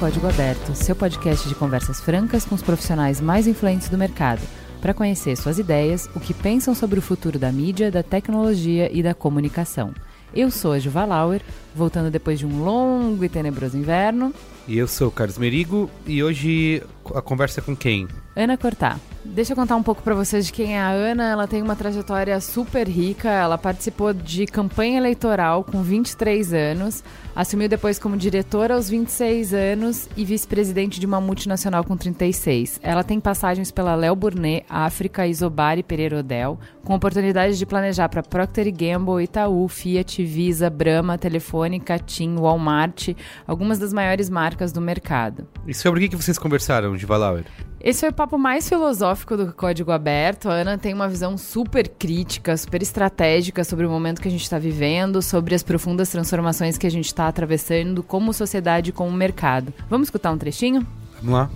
Código Aberto, seu podcast de conversas francas com os profissionais mais influentes do mercado, para conhecer suas ideias, o que pensam sobre o futuro da mídia, da tecnologia e da comunicação. Eu sou a Juva Lauer, voltando depois de um longo e tenebroso inverno. E eu sou o Carlos Merigo e hoje a conversa é com quem? Ana Cortá. Deixa eu contar um pouco para vocês de quem é a Ana. Ela tem uma trajetória super rica. Ela participou de campanha eleitoral com 23 anos, assumiu depois como diretora aos 26 anos e vice-presidente de uma multinacional com 36. Ela tem passagens pela Léo Burnet, África, Isobar e Pereira Odell, com oportunidade de planejar para Procter Gamble, Itaú, Fiat, Visa, Brahma, Telefônica, TIM, Walmart, algumas das maiores marcas do mercado. E sobre o que vocês conversaram, de Valauer? Esse foi o papo mais filosófico do Código Aberto. A Ana tem uma visão super crítica, super estratégica sobre o momento que a gente está vivendo, sobre as profundas transformações que a gente está atravessando como sociedade e como mercado. Vamos escutar um trechinho? Vamos lá.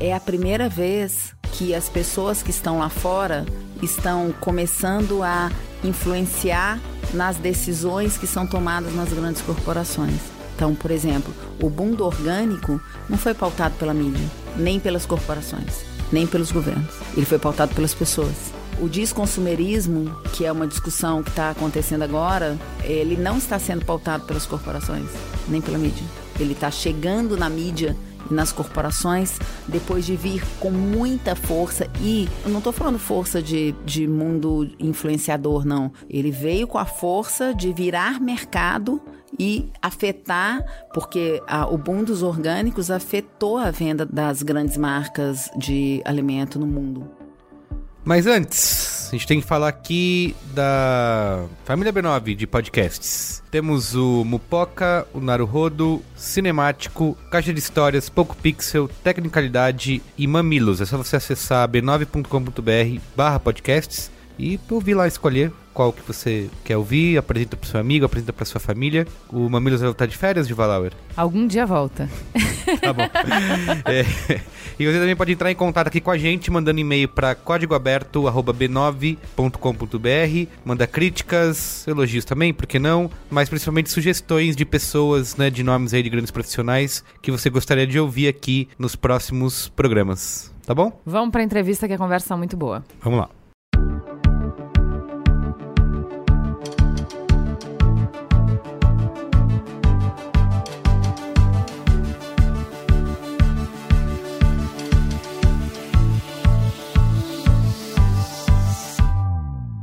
É a primeira vez que as pessoas que estão lá fora estão começando a influenciar nas decisões que são tomadas nas grandes corporações. Então, por exemplo, o boom do orgânico não foi pautado pela mídia, nem pelas corporações, nem pelos governos. Ele foi pautado pelas pessoas. O desconsumerismo, que é uma discussão que está acontecendo agora, ele não está sendo pautado pelas corporações, nem pela mídia. Ele está chegando na mídia nas corporações depois de vir com muita força e eu não estou falando força de, de mundo influenciador, não. Ele veio com a força de virar mercado e afetar, porque a, o boom dos orgânicos afetou a venda das grandes marcas de alimento no mundo. Mas antes, a gente tem que falar aqui da família B9 de podcasts. Temos o Mupoca, o Naruhodo, Cinemático, Caixa de Histórias, Poco Pixel, Tecnicalidade e Mamilos. É só você acessar b9.com.br barra podcasts e ouvir lá, escolher qual que você quer ouvir, apresenta para seu amigo, apresenta para sua família. O Mamilos vai voltar de férias de Valauer? Algum dia volta. tá bom. É, e você também pode entrar em contato aqui com a gente, mandando e-mail para códigoaberto.b9.com.br. Manda críticas, elogios também, por que não? Mas principalmente sugestões de pessoas, né, de nomes aí de grandes profissionais que você gostaria de ouvir aqui nos próximos programas. Tá bom? Vamos para a entrevista que a conversa está muito boa. Vamos lá.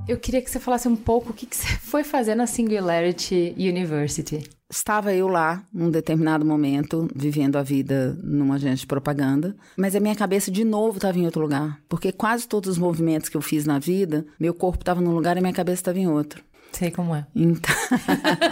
Eu queria que você falasse um pouco o que, que você foi fazer na Singularity University. Estava eu lá, num determinado momento, vivendo a vida numa agência de propaganda, mas a minha cabeça de novo estava em outro lugar, porque quase todos os movimentos que eu fiz na vida, meu corpo estava num lugar e minha cabeça estava em outro. Sei como é. Então,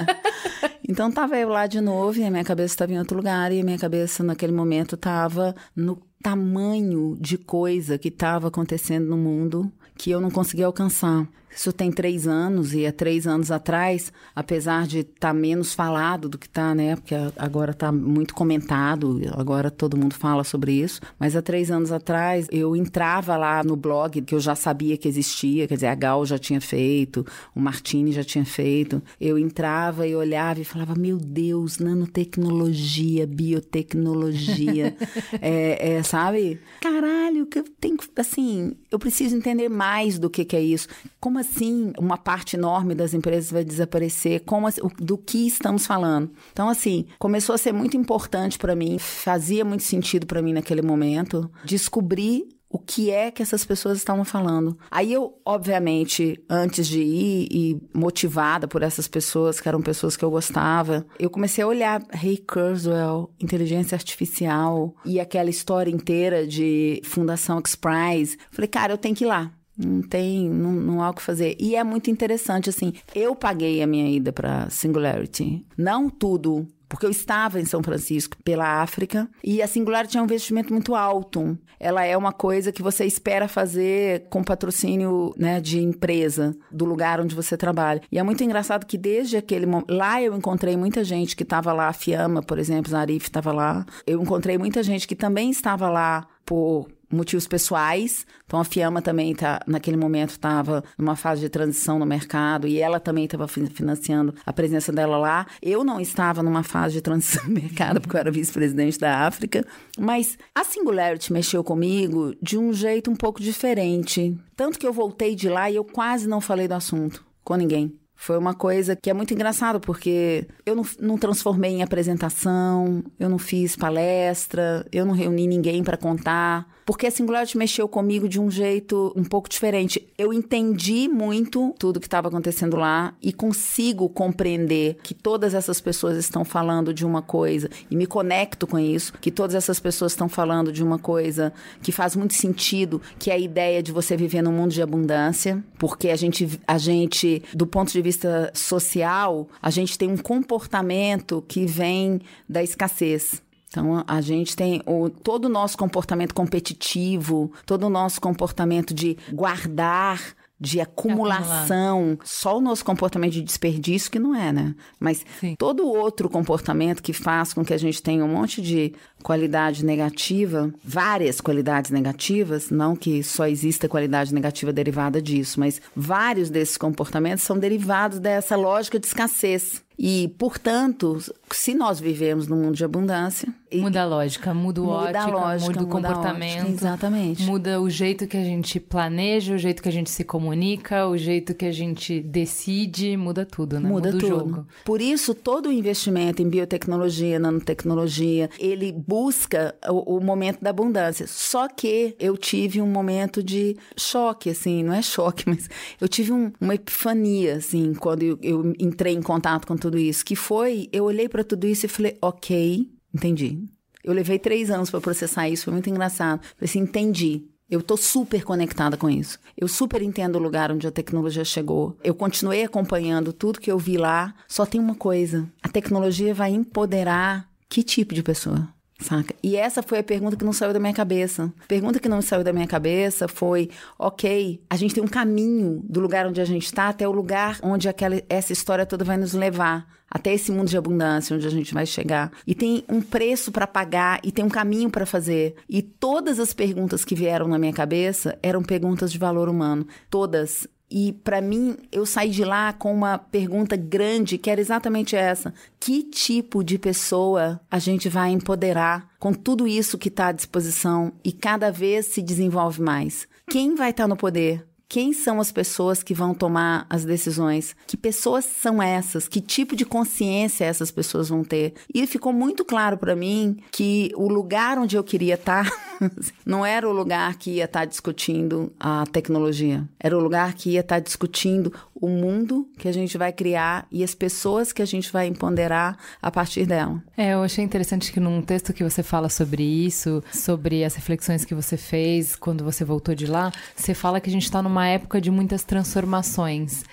então tava eu lá de novo e a minha cabeça estava em outro lugar e a minha cabeça naquele momento estava no tamanho de coisa que estava acontecendo no mundo que eu não conseguia alcançar. Isso tem três anos e há três anos atrás, apesar de estar tá menos falado do que está, né? Porque agora está muito comentado, agora todo mundo fala sobre isso. Mas há três anos atrás, eu entrava lá no blog que eu já sabia que existia, quer dizer, a Gal já tinha feito, o Martini já tinha feito. Eu entrava e olhava e falava: Meu Deus, nanotecnologia, biotecnologia, é, é, sabe? Caralho, que eu tenho assim, eu preciso entender mais do que, que é isso. Como assim uma parte enorme das empresas vai desaparecer? Como assim, do que estamos falando? Então assim, começou a ser muito importante para mim, fazia muito sentido para mim naquele momento descobrir o que é que essas pessoas estavam falando. Aí eu, obviamente, antes de ir e motivada por essas pessoas, que eram pessoas que eu gostava, eu comecei a olhar Ray Kurzweil, inteligência artificial e aquela história inteira de Fundação X-Prize. Falei, cara, eu tenho que ir lá. Não tem, não, não há o que fazer. E é muito interessante, assim, eu paguei a minha ida para Singularity. Não tudo porque eu estava em São Francisco pela África e a Singular tinha um investimento muito alto. Ela é uma coisa que você espera fazer com patrocínio né, de empresa do lugar onde você trabalha. E é muito engraçado que desde aquele momento. Lá eu encontrei muita gente que estava lá, a Fiamma, por exemplo, Zarif estava lá. Eu encontrei muita gente que também estava lá por motivos pessoais. Então a Fiamma também tá naquele momento estava numa fase de transição no mercado e ela também estava financiando a presença dela lá. Eu não estava numa fase de transição no mercado porque eu era vice-presidente da África, mas a Singularity mexeu comigo de um jeito um pouco diferente. Tanto que eu voltei de lá e eu quase não falei do assunto com ninguém. Foi uma coisa que é muito engraçado, porque eu não, não transformei em apresentação, eu não fiz palestra, eu não reuni ninguém para contar. Porque a Singularity mexeu comigo de um jeito um pouco diferente. Eu entendi muito tudo que estava acontecendo lá e consigo compreender que todas essas pessoas estão falando de uma coisa e me conecto com isso, que todas essas pessoas estão falando de uma coisa que faz muito sentido, que é a ideia de você viver num mundo de abundância, porque a gente, a gente do ponto de vista social, a gente tem um comportamento que vem da escassez. Então, a gente tem o, todo o nosso comportamento competitivo, todo o nosso comportamento de guardar de acumulação, só o nosso comportamento de desperdício que não é, né? Mas Sim. todo outro comportamento que faz com que a gente tenha um monte de qualidade negativa, várias qualidades negativas, não que só exista qualidade negativa derivada disso, mas vários desses comportamentos são derivados dessa lógica de escassez. E, portanto, se nós vivemos num mundo de abundância. Muda a lógica, muda o muda ótica, lógica, muda o muda comportamento. Ótica, exatamente. Muda o jeito que a gente planeja, o jeito que a gente se comunica, o jeito que a gente decide, muda tudo, né? Muda, muda tudo. o jogo. Por isso, todo o investimento em biotecnologia, nanotecnologia, ele busca o, o momento da abundância. Só que eu tive um momento de choque, assim, não é choque, mas eu tive um, uma epifania, assim, quando eu, eu entrei em contato com tudo isso, que foi, eu olhei para tudo isso e falei, ok, entendi. Eu levei três anos para processar isso, foi muito engraçado. Falei assim, entendi. Eu tô super conectada com isso. Eu super entendo o lugar onde a tecnologia chegou. Eu continuei acompanhando tudo que eu vi lá. Só tem uma coisa: a tecnologia vai empoderar que tipo de pessoa? Saca? E essa foi a pergunta que não saiu da minha cabeça. Pergunta que não saiu da minha cabeça foi: ok, a gente tem um caminho do lugar onde a gente está até o lugar onde aquela, essa história toda vai nos levar. Até esse mundo de abundância onde a gente vai chegar. E tem um preço para pagar e tem um caminho para fazer. E todas as perguntas que vieram na minha cabeça eram perguntas de valor humano. Todas. E para mim, eu saí de lá com uma pergunta grande, que era exatamente essa: que tipo de pessoa a gente vai empoderar com tudo isso que está à disposição e cada vez se desenvolve mais? Quem vai estar tá no poder? Quem são as pessoas que vão tomar as decisões? Que pessoas são essas? Que tipo de consciência essas pessoas vão ter? E ficou muito claro para mim que o lugar onde eu queria estar não era o lugar que ia estar discutindo a tecnologia. Era o lugar que ia estar discutindo o mundo que a gente vai criar e as pessoas que a gente vai empoderar a partir dela. É, eu achei interessante que num texto que você fala sobre isso, sobre as reflexões que você fez quando você voltou de lá, você fala que a gente está numa época de muitas transformações,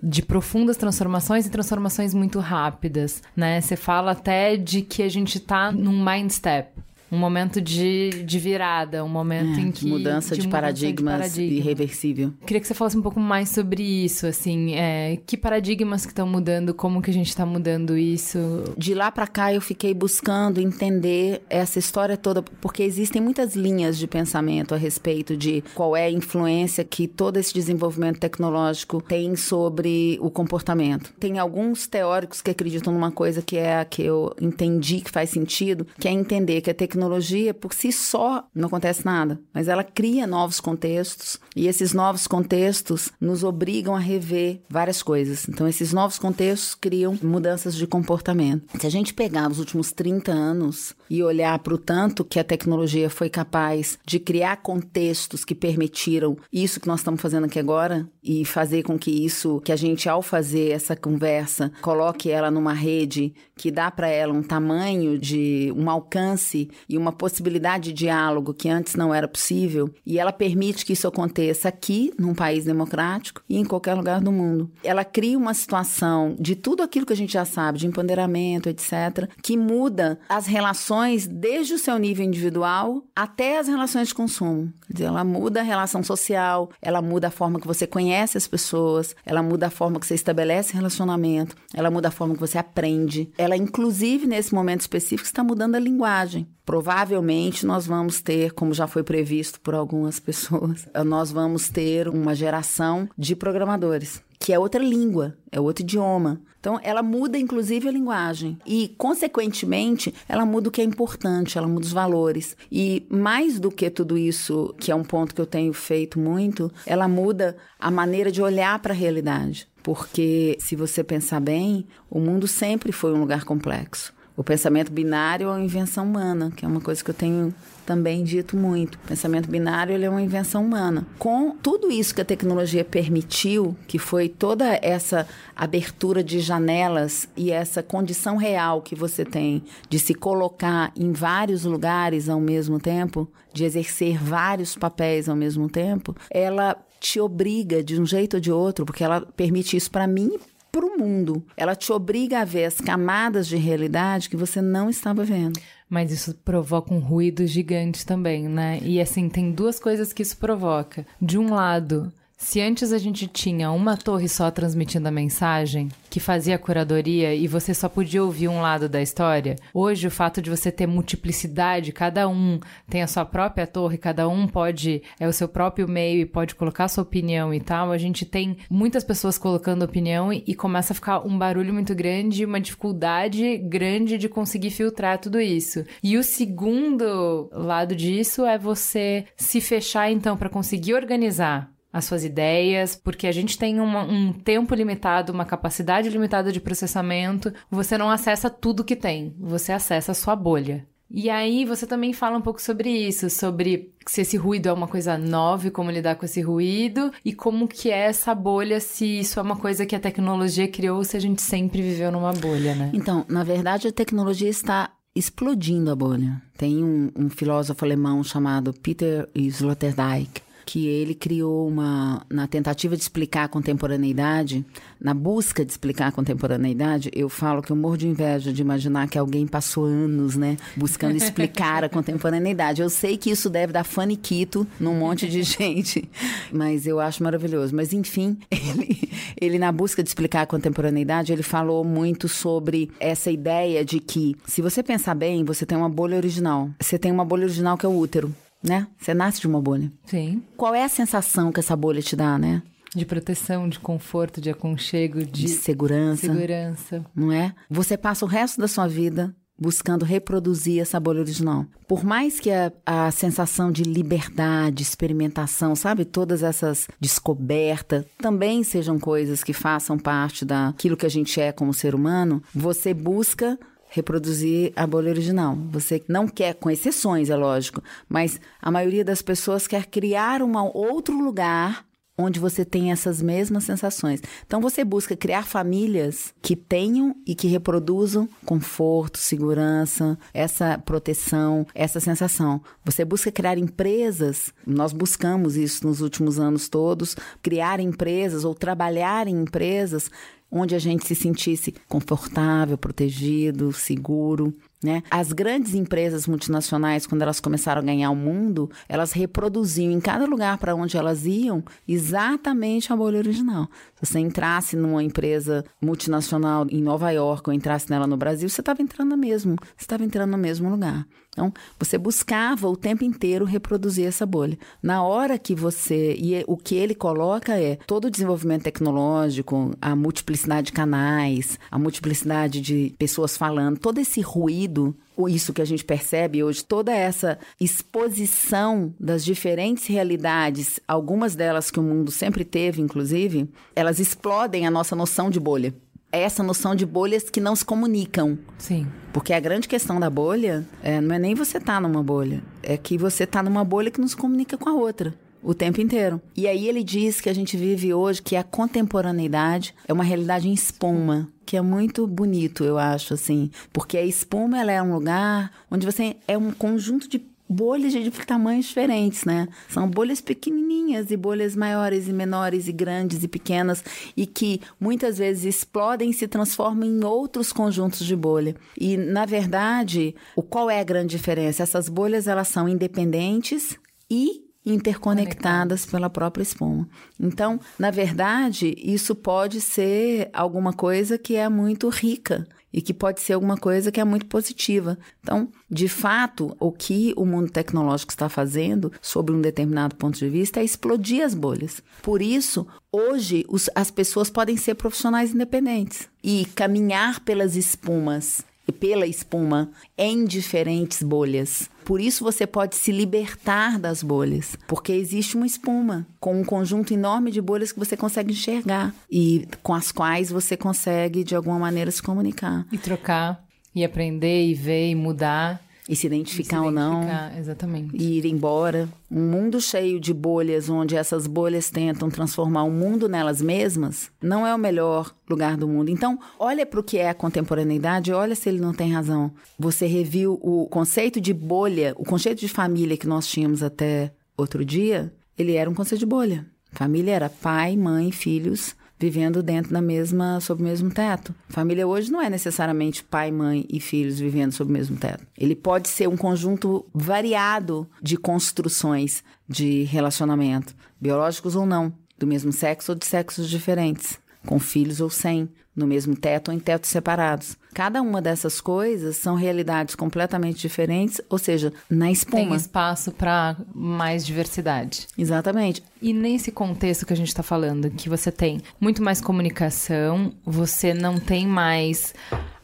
de profundas transformações e transformações muito rápidas, né? Você fala até de que a gente está num mind step um momento de, de virada, um momento é, em que. Mudança de, de paradigmas mudança de paradigma. irreversível. Queria que você falasse um pouco mais sobre isso, assim, é, que paradigmas que estão mudando, como que a gente está mudando isso? De lá para cá eu fiquei buscando entender essa história toda, porque existem muitas linhas de pensamento a respeito de qual é a influência que todo esse desenvolvimento tecnológico tem sobre o comportamento. Tem alguns teóricos que acreditam numa coisa que é a que eu entendi que faz sentido, que é entender que a tecnologia tecnologia, por si só, não acontece nada, mas ela cria novos contextos e esses novos contextos nos obrigam a rever várias coisas. Então, esses novos contextos criam mudanças de comportamento. Se a gente pegar os últimos 30 anos e olhar para o tanto que a tecnologia foi capaz de criar contextos que permitiram isso que nós estamos fazendo aqui agora e fazer com que isso, que a gente, ao fazer essa conversa, coloque ela numa rede que dá para ela um tamanho de um alcance e uma possibilidade de diálogo que antes não era possível, e ela permite que isso aconteça aqui, num país democrático e em qualquer lugar do mundo. Ela cria uma situação de tudo aquilo que a gente já sabe, de empoderamento, etc., que muda as relações desde o seu nível individual até as relações de consumo. Quer dizer, ela muda a relação social, ela muda a forma que você conhece as pessoas, ela muda a forma que você estabelece relacionamento, ela muda a forma que você aprende. Ela, inclusive, nesse momento específico, está mudando a linguagem. Provavelmente nós vamos ter, como já foi previsto por algumas pessoas, nós vamos ter uma geração de programadores, que é outra língua, é outro idioma. Então, ela muda, inclusive, a linguagem. E, consequentemente, ela muda o que é importante, ela muda os valores. E, mais do que tudo isso, que é um ponto que eu tenho feito muito, ela muda a maneira de olhar para a realidade. Porque, se você pensar bem, o mundo sempre foi um lugar complexo. O pensamento binário é uma invenção humana, que é uma coisa que eu tenho também dito muito. O pensamento binário é uma invenção humana. Com tudo isso que a tecnologia permitiu, que foi toda essa abertura de janelas e essa condição real que você tem de se colocar em vários lugares ao mesmo tempo, de exercer vários papéis ao mesmo tempo, ela te obriga de um jeito ou de outro, porque ela permite isso para mim para o mundo. Ela te obriga a ver as camadas de realidade que você não estava vendo. Mas isso provoca um ruído gigante também, né? E assim, tem duas coisas que isso provoca. De um lado, se antes a gente tinha uma torre só transmitindo a mensagem, que fazia a curadoria e você só podia ouvir um lado da história, hoje o fato de você ter multiplicidade, cada um tem a sua própria torre, cada um pode, é o seu próprio meio e pode colocar sua opinião e tal, a gente tem muitas pessoas colocando opinião e, e começa a ficar um barulho muito grande uma dificuldade grande de conseguir filtrar tudo isso. E o segundo lado disso é você se fechar então para conseguir organizar as suas ideias, porque a gente tem uma, um tempo limitado, uma capacidade limitada de processamento, você não acessa tudo que tem, você acessa a sua bolha. E aí você também fala um pouco sobre isso, sobre se esse ruído é uma coisa nova e como lidar com esse ruído e como que é essa bolha, se isso é uma coisa que a tecnologia criou ou se a gente sempre viveu numa bolha, né? Então, na verdade, a tecnologia está explodindo a bolha. Tem um, um filósofo alemão chamado Peter Sloterdijk que ele criou uma. Na tentativa de explicar a contemporaneidade, na busca de explicar a contemporaneidade, eu falo que eu morro de inveja de imaginar que alguém passou anos, né, buscando explicar a contemporaneidade. Eu sei que isso deve dar faniquito num monte de gente, mas eu acho maravilhoso. Mas, enfim, ele, ele, na busca de explicar a contemporaneidade, ele falou muito sobre essa ideia de que, se você pensar bem, você tem uma bolha original. Você tem uma bolha original que é o útero né? Você nasce de uma bolha. Sim. Qual é a sensação que essa bolha te dá, né? De proteção, de conforto, de aconchego, de, de segurança. Segurança. Não é? Você passa o resto da sua vida buscando reproduzir essa bolha original. Por mais que a, a sensação de liberdade, experimentação, sabe, todas essas descobertas também sejam coisas que façam parte daquilo que a gente é como ser humano, você busca reproduzir a bolha original. Você não quer, com exceções, é lógico, mas a maioria das pessoas quer criar um outro lugar onde você tem essas mesmas sensações. Então você busca criar famílias que tenham e que reproduzam conforto, segurança, essa proteção, essa sensação. Você busca criar empresas, nós buscamos isso nos últimos anos todos, criar empresas ou trabalhar em empresas onde a gente se sentisse confortável, protegido, seguro. Né? As grandes empresas multinacionais, quando elas começaram a ganhar o mundo, elas reproduziam em cada lugar para onde elas iam exatamente a bolha original. Se você entrasse numa empresa multinacional em Nova York ou entrasse nela no Brasil, você estava entrando mesmo, você estava entrando no mesmo lugar. Então, você buscava o tempo inteiro reproduzir essa bolha. Na hora que você. E o que ele coloca é todo o desenvolvimento tecnológico, a multiplicidade de canais, a multiplicidade de pessoas falando, todo esse ruído ou isso que a gente percebe hoje, toda essa exposição das diferentes realidades, algumas delas que o mundo sempre teve, inclusive, elas explodem a nossa noção de bolha. É essa noção de bolhas que não se comunicam. Sim. Porque a grande questão da bolha é, não é nem você estar tá numa bolha, é que você está numa bolha que não se comunica com a outra o tempo inteiro. E aí ele diz que a gente vive hoje que a contemporaneidade é uma realidade em espuma, que é muito bonito, eu acho, assim, porque a espuma ela é um lugar onde você é um conjunto de bolhas de tamanhos diferentes, né? São bolhas pequenininhas e bolhas maiores e menores e grandes e pequenas e que muitas vezes explodem e se transformam em outros conjuntos de bolha. E na verdade, o qual é a grande diferença? Essas bolhas elas são independentes e interconectadas pela própria espuma. Então, na verdade, isso pode ser alguma coisa que é muito rica e que pode ser alguma coisa que é muito positiva. Então, de fato, o que o mundo tecnológico está fazendo, sob um determinado ponto de vista, é explodir as bolhas. Por isso, hoje, os, as pessoas podem ser profissionais independentes e caminhar pelas espumas pela espuma em diferentes bolhas. Por isso você pode se libertar das bolhas, porque existe uma espuma com um conjunto enorme de bolhas que você consegue enxergar e com as quais você consegue de alguma maneira se comunicar e trocar e aprender e ver e mudar e se identificar, se identificar ou não. Exatamente. E ir embora. Um mundo cheio de bolhas, onde essas bolhas tentam transformar o mundo nelas mesmas, não é o melhor lugar do mundo. Então, olha para o que é a contemporaneidade, olha se ele não tem razão. Você reviu o conceito de bolha, o conceito de família que nós tínhamos até outro dia, ele era um conceito de bolha. Família era pai, mãe, filhos, vivendo dentro da mesma, sob o mesmo teto. Família hoje não é necessariamente pai, mãe e filhos vivendo sob o mesmo teto. Ele pode ser um conjunto variado de construções de relacionamento, biológicos ou não, do mesmo sexo ou de sexos diferentes, com filhos ou sem, no mesmo teto ou em tetos separados. Cada uma dessas coisas são realidades completamente diferentes, ou seja, na espuma. Tem espaço para mais diversidade. Exatamente. E nesse contexto que a gente está falando, que você tem muito mais comunicação, você não tem mais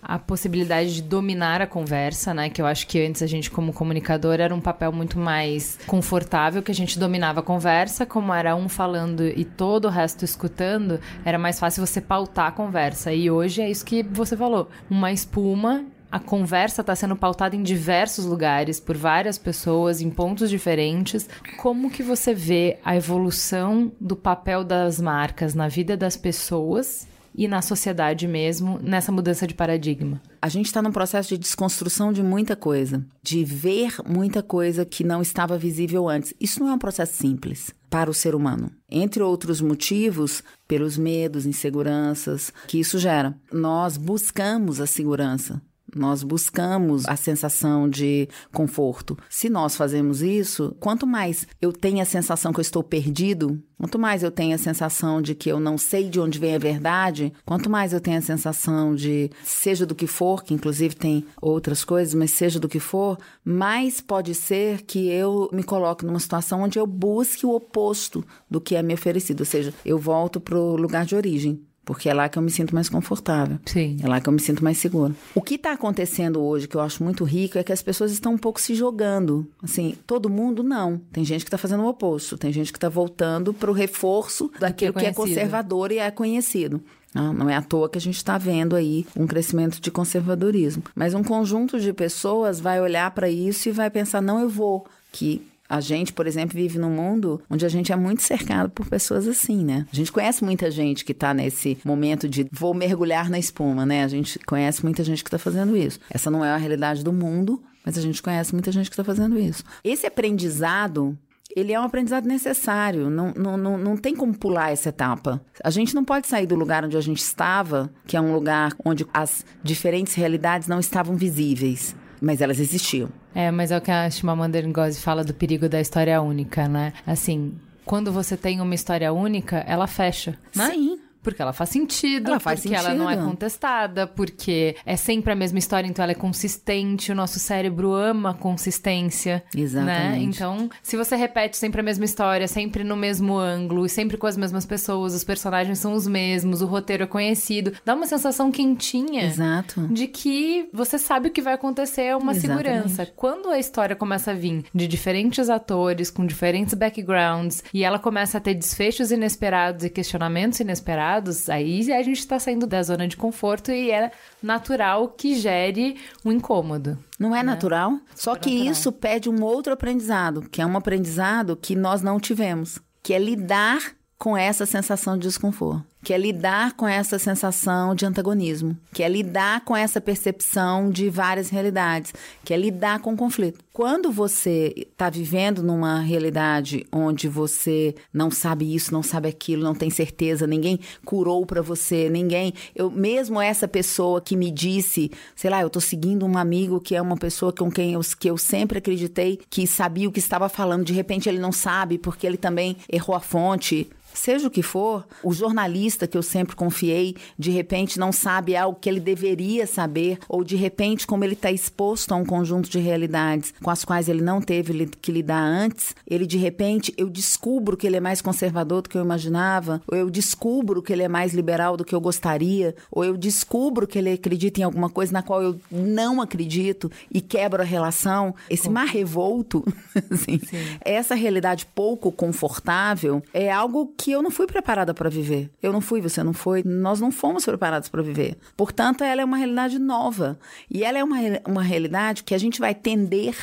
a possibilidade de dominar a conversa, né? Que eu acho que antes a gente, como comunicador, era um papel muito mais confortável, que a gente dominava a conversa, como era um falando e todo o resto escutando, era mais fácil você pautar a conversa. E hoje é isso que você falou: uma espuma a conversa está sendo pautada em diversos lugares por várias pessoas em pontos diferentes. Como que você vê a evolução do papel das marcas na vida das pessoas e na sociedade mesmo nessa mudança de paradigma? A gente está num processo de desconstrução de muita coisa, de ver muita coisa que não estava visível antes. Isso não é um processo simples para o ser humano. Entre outros motivos, pelos medos, inseguranças que isso gera. Nós buscamos a segurança. Nós buscamos a sensação de conforto. Se nós fazemos isso, quanto mais eu tenho a sensação que eu estou perdido, quanto mais eu tenho a sensação de que eu não sei de onde vem a verdade, quanto mais eu tenho a sensação de, seja do que for, que inclusive tem outras coisas, mas seja do que for, mais pode ser que eu me coloque numa situação onde eu busque o oposto do que é me oferecido, ou seja, eu volto para o lugar de origem porque é lá que eu me sinto mais confortável. Sim. É lá que eu me sinto mais seguro. O que está acontecendo hoje, que eu acho muito rico, é que as pessoas estão um pouco se jogando. Assim, todo mundo não. Tem gente que está fazendo o oposto. Tem gente que está voltando para o reforço daquilo que é, que é conservador e é conhecido. Não é à toa que a gente está vendo aí um crescimento de conservadorismo. Mas um conjunto de pessoas vai olhar para isso e vai pensar: não, eu vou. Que a gente, por exemplo, vive num mundo onde a gente é muito cercado por pessoas assim, né? A gente conhece muita gente que tá nesse momento de vou mergulhar na espuma, né? A gente conhece muita gente que tá fazendo isso. Essa não é a realidade do mundo, mas a gente conhece muita gente que tá fazendo isso. Esse aprendizado ele é um aprendizado necessário. Não, não, não, não tem como pular essa etapa. A gente não pode sair do lugar onde a gente estava, que é um lugar onde as diferentes realidades não estavam visíveis mas elas existiam. É, mas é o que a Chimamanda Ngozi fala do perigo da história única, né? Assim, quando você tem uma história única, ela fecha, né? Sim. Porque ela faz sentido, Ela faz porque ela não é sentido. contestada, porque é sempre a mesma história, então ela é consistente, o nosso cérebro ama consistência. Né? Exatamente. Então, se você repete sempre a mesma história, sempre no mesmo ângulo, e sempre com as mesmas pessoas, os personagens são os mesmos, o roteiro é conhecido, dá uma sensação quentinha Exato. de que você sabe o que vai acontecer, é uma Exatamente. segurança. Quando a história começa a vir de diferentes atores, com diferentes backgrounds, e ela começa a ter desfechos inesperados e questionamentos inesperados, aí a gente tá saindo da zona de conforto e é natural que gere um incômodo. Não é natural? Só que natural. isso pede um outro aprendizado, que é um aprendizado que nós não tivemos, que é lidar com essa sensação de desconforto, que é lidar com essa sensação de antagonismo, que é lidar com essa percepção de várias realidades, que é lidar com o conflito. Quando você está vivendo numa realidade onde você não sabe isso, não sabe aquilo, não tem certeza, ninguém curou para você, ninguém, eu mesmo essa pessoa que me disse, sei lá, eu tô seguindo um amigo que é uma pessoa com quem eu, que eu sempre acreditei que sabia o que estava falando, de repente ele não sabe porque ele também errou a fonte. Seja o que for, o jornalista que eu sempre confiei, de repente não sabe algo que ele deveria saber, ou de repente, como ele está exposto a um conjunto de realidades com as quais ele não teve que lidar antes, ele de repente, eu descubro que ele é mais conservador do que eu imaginava, ou eu descubro que ele é mais liberal do que eu gostaria, ou eu descubro que ele acredita em alguma coisa na qual eu não acredito e quebro a relação. Esse mar revolto, assim, essa realidade pouco confortável é algo que eu não fui preparada para viver. Eu não fui, você não foi, nós não fomos preparados para viver. Portanto, ela é uma realidade nova. E ela é uma, uma realidade que a gente vai tender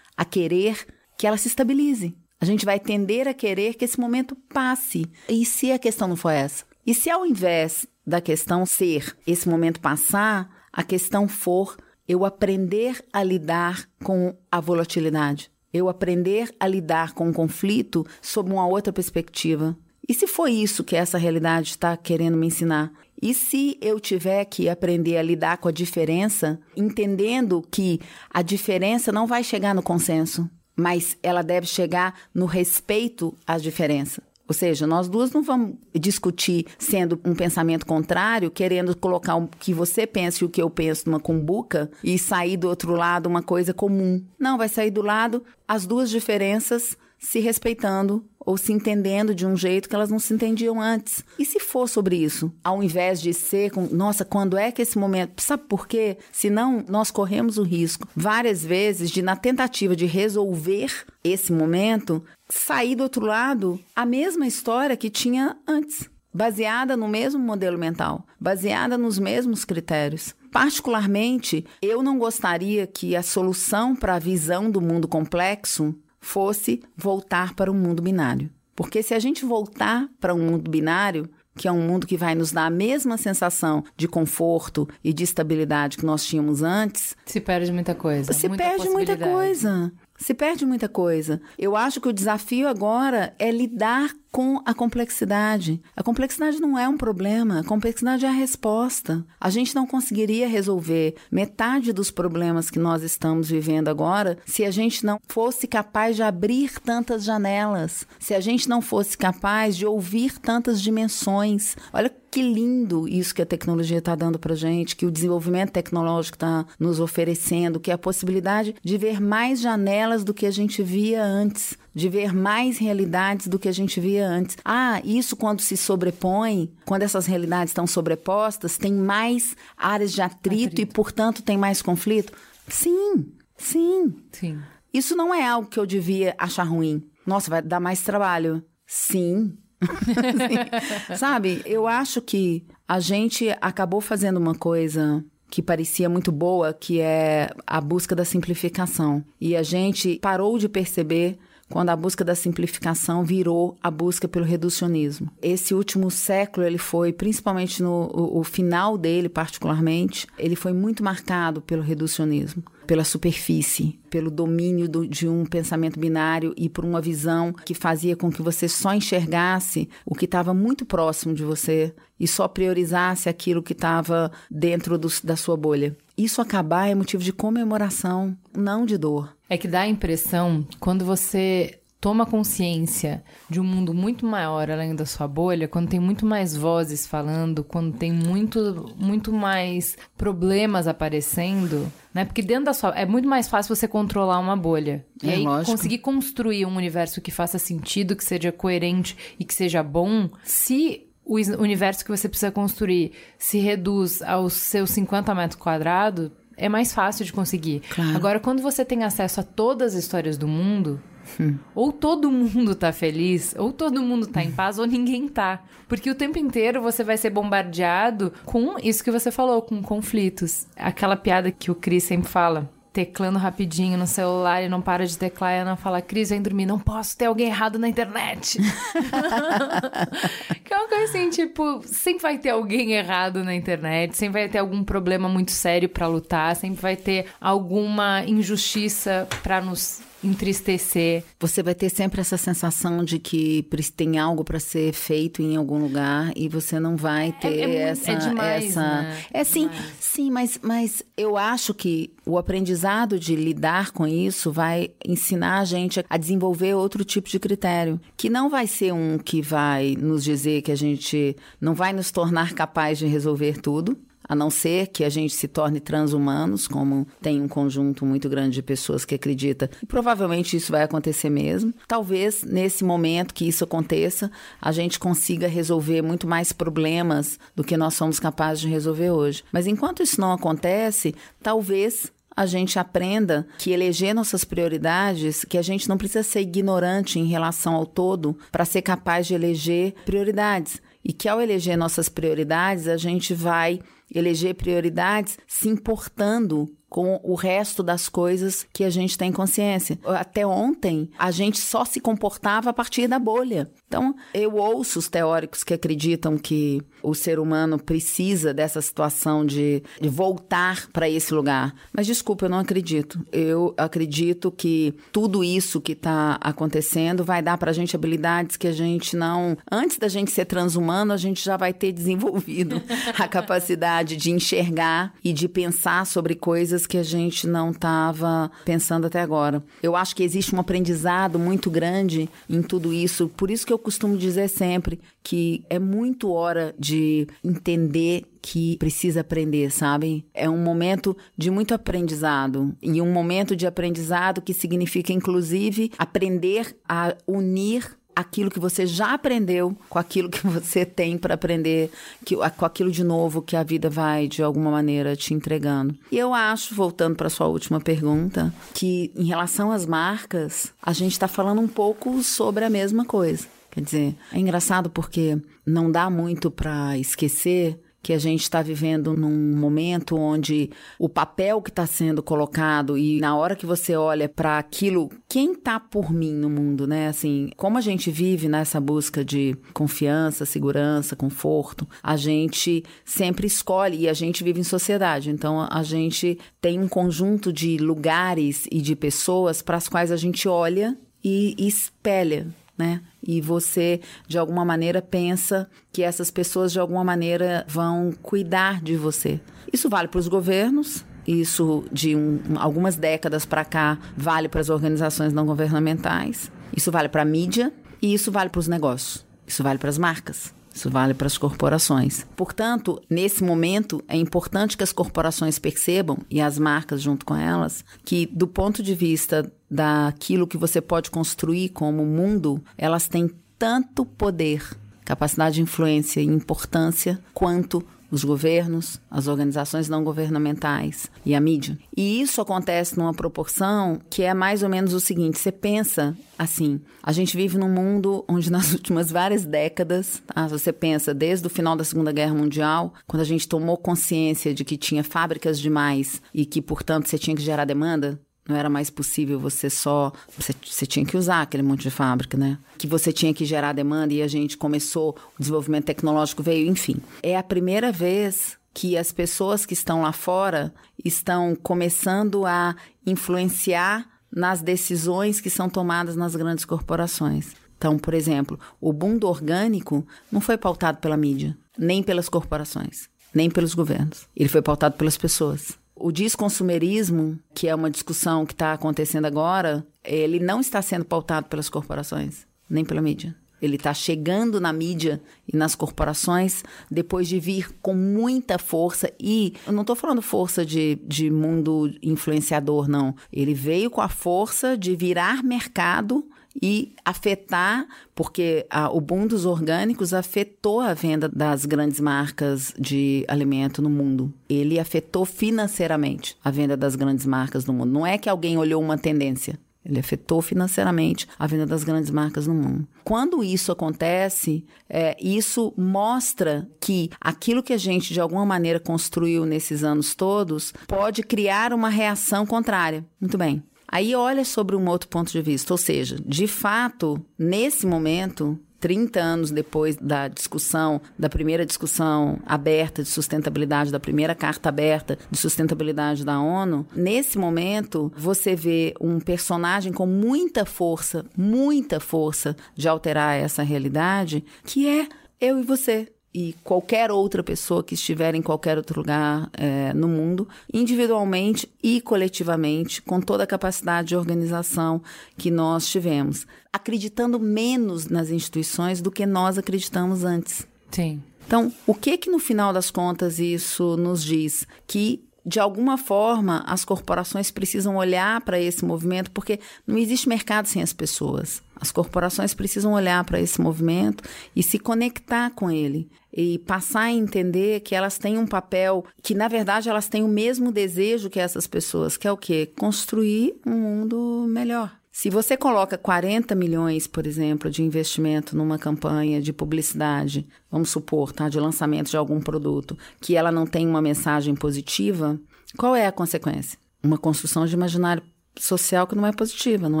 a querer que ela se estabilize. A gente vai tender a querer que esse momento passe. E se a questão não for essa? E se ao invés da questão ser esse momento passar, a questão for eu aprender a lidar com a volatilidade? Eu aprender a lidar com o conflito sob uma outra perspectiva? E se foi isso que essa realidade está querendo me ensinar? E se eu tiver que aprender a lidar com a diferença, entendendo que a diferença não vai chegar no consenso, mas ela deve chegar no respeito às diferenças? Ou seja, nós duas não vamos discutir sendo um pensamento contrário, querendo colocar o que você pensa e o que eu penso numa cumbuca e sair do outro lado uma coisa comum. Não, vai sair do lado as duas diferenças se respeitando ou se entendendo de um jeito que elas não se entendiam antes. E se for sobre isso, ao invés de ser com, nossa, quando é que esse momento, sabe por quê? Senão nós corremos o risco várias vezes de na tentativa de resolver esse momento, sair do outro lado a mesma história que tinha antes. Baseada no mesmo modelo mental, baseada nos mesmos critérios. Particularmente, eu não gostaria que a solução para a visão do mundo complexo fosse voltar para um mundo binário. Porque se a gente voltar para um mundo binário, que é um mundo que vai nos dar a mesma sensação de conforto e de estabilidade que nós tínhamos antes, Se perde muita coisa. se muita perde muita coisa. Se perde muita coisa. Eu acho que o desafio agora é lidar com a complexidade. A complexidade não é um problema, a complexidade é a resposta. A gente não conseguiria resolver metade dos problemas que nós estamos vivendo agora se a gente não fosse capaz de abrir tantas janelas, se a gente não fosse capaz de ouvir tantas dimensões. Olha que lindo isso que a tecnologia está dando para gente, que o desenvolvimento tecnológico está nos oferecendo, que é a possibilidade de ver mais janelas do que a gente via antes, de ver mais realidades do que a gente via antes. Ah, isso quando se sobrepõe, quando essas realidades estão sobrepostas, tem mais áreas de atrito, e, portanto, tem mais conflito? Sim, sim. Sim. Isso não é algo que eu devia achar ruim. Nossa, vai dar mais trabalho. Sim. Sabe, eu acho que a gente acabou fazendo uma coisa que parecia muito boa, que é a busca da simplificação. E a gente parou de perceber quando a busca da simplificação virou a busca pelo reducionismo. Esse último século, ele foi, principalmente no o, o final dele, particularmente, ele foi muito marcado pelo reducionismo, pela superfície, pelo domínio do, de um pensamento binário e por uma visão que fazia com que você só enxergasse o que estava muito próximo de você e só priorizasse aquilo que estava dentro do, da sua bolha. Isso acabar é motivo de comemoração, não de dor. É que dá a impressão, quando você toma consciência de um mundo muito maior além da sua bolha, quando tem muito mais vozes falando, quando tem muito, muito mais problemas aparecendo, né? Porque dentro da sua. É muito mais fácil você controlar uma bolha. É, e aí lógico. conseguir construir um universo que faça sentido, que seja coerente e que seja bom. Se o universo que você precisa construir se reduz aos seus 50 metros quadrados, é mais fácil de conseguir. Claro. Agora, quando você tem acesso a todas as histórias do mundo, Hum. ou todo mundo tá feliz, ou todo mundo tá em paz, ou ninguém tá. Porque o tempo inteiro você vai ser bombardeado com isso que você falou, com conflitos. Aquela piada que o Cris sempre fala. Teclando rapidinho no celular e não para de teclar e a Ana fala, Cris, vem dormir, não posso ter alguém errado na internet. que é uma coisa assim, tipo, sempre vai ter alguém errado na internet, sempre vai ter algum problema muito sério pra lutar, sempre vai ter alguma injustiça pra nos entristecer. Você vai ter sempre essa sensação de que tem algo para ser feito em algum lugar e você não vai ter é muito- essa é demais, essa né? é sim Demais. sim mas mas eu acho que o aprendizado de lidar com isso vai ensinar a gente a desenvolver outro tipo de critério que não vai ser um que vai nos dizer que a gente não vai nos tornar capaz de resolver tudo a não ser que a gente se torne transhumanos, como tem um conjunto muito grande de pessoas que acredita. E provavelmente isso vai acontecer mesmo. Talvez nesse momento que isso aconteça, a gente consiga resolver muito mais problemas do que nós somos capazes de resolver hoje. Mas enquanto isso não acontece, talvez a gente aprenda que eleger nossas prioridades, que a gente não precisa ser ignorante em relação ao todo para ser capaz de eleger prioridades. E que ao eleger nossas prioridades, a gente vai eleger prioridades se importando com o resto das coisas que a gente tem consciência. Até ontem, a gente só se comportava a partir da bolha. Então, eu ouço os teóricos que acreditam que o ser humano precisa dessa situação de, de voltar para esse lugar. Mas desculpa, eu não acredito. Eu acredito que tudo isso que está acontecendo vai dar para a gente habilidades que a gente não. Antes da gente ser transhumano, a gente já vai ter desenvolvido a capacidade de enxergar e de pensar sobre coisas que a gente não estava pensando até agora. Eu acho que existe um aprendizado muito grande em tudo isso. Por isso que eu costumo dizer sempre que é muito hora de entender que precisa aprender, sabe? É um momento de muito aprendizado e um momento de aprendizado que significa inclusive aprender a unir aquilo que você já aprendeu com aquilo que você tem para aprender, que, com aquilo de novo que a vida vai de alguma maneira te entregando. E eu acho, voltando para sua última pergunta, que em relação às marcas, a gente está falando um pouco sobre a mesma coisa. Quer dizer, é engraçado porque não dá muito para esquecer que a gente está vivendo num momento onde o papel que está sendo colocado e na hora que você olha para aquilo, quem tá por mim no mundo, né? Assim, como a gente vive nessa busca de confiança, segurança, conforto, a gente sempre escolhe e a gente vive em sociedade. Então a gente tem um conjunto de lugares e de pessoas para as quais a gente olha e espelha né? E você, de alguma maneira, pensa que essas pessoas, de alguma maneira, vão cuidar de você. Isso vale para os governos, isso de um, algumas décadas para cá vale para as organizações não governamentais, isso vale para a mídia e isso vale para os negócios, isso vale para as marcas. Isso vale para as corporações. Portanto, nesse momento, é importante que as corporações percebam, e as marcas junto com elas, que do ponto de vista daquilo que você pode construir como mundo, elas têm tanto poder, capacidade de influência e importância quanto os governos, as organizações não governamentais e a mídia. E isso acontece numa proporção que é mais ou menos o seguinte: você pensa assim, a gente vive num mundo onde nas últimas várias décadas, tá? você pensa desde o final da Segunda Guerra Mundial, quando a gente tomou consciência de que tinha fábricas demais e que, portanto, você tinha que gerar demanda, não era mais possível você só. Você, você, tinha que usar aquele monte de fábrica, né? Que você tinha que gerar demanda e a gente começou, o desenvolvimento tecnológico veio, enfim. É a primeira vez que as pessoas que estão lá fora estão começando a influenciar nas decisões que são tomadas nas grandes corporações. Então, por exemplo, o boom do orgânico não foi pautado pela mídia, nem pelas corporações, nem pelos governos. Ele foi pautado pelas pessoas. O desconsumerismo, que é uma discussão que está acontecendo agora, ele não está sendo pautado pelas corporações, nem pela mídia. Ele está chegando na mídia e nas corporações depois de vir com muita força. E eu não estou falando força de, de mundo influenciador, não. Ele veio com a força de virar mercado e afetar, porque a, o boom dos orgânicos afetou a venda das grandes marcas de alimento no mundo. Ele afetou financeiramente a venda das grandes marcas no mundo. Não é que alguém olhou uma tendência. Ele afetou financeiramente a venda das grandes marcas no mundo. Quando isso acontece, é, isso mostra que aquilo que a gente de alguma maneira construiu nesses anos todos pode criar uma reação contrária. Muito bem. Aí olha sobre um outro ponto de vista, ou seja, de fato, nesse momento, 30 anos depois da discussão, da primeira discussão aberta de sustentabilidade, da primeira carta aberta de sustentabilidade da ONU, nesse momento você vê um personagem com muita força, muita força de alterar essa realidade, que é eu e você e qualquer outra pessoa que estiver em qualquer outro lugar é, no mundo, individualmente e coletivamente, com toda a capacidade de organização que nós tivemos, acreditando menos nas instituições do que nós acreditamos antes. Sim. Então, o que que no final das contas isso nos diz? Que de alguma forma, as corporações precisam olhar para esse movimento, porque não existe mercado sem as pessoas. As corporações precisam olhar para esse movimento e se conectar com ele e passar a entender que elas têm um papel que na verdade elas têm o mesmo desejo que essas pessoas, que é o quê? Construir um mundo melhor. Se você coloca 40 milhões, por exemplo, de investimento numa campanha de publicidade, vamos supor, tá, de lançamento de algum produto, que ela não tem uma mensagem positiva, qual é a consequência? Uma construção de imaginário social que não é positiva, não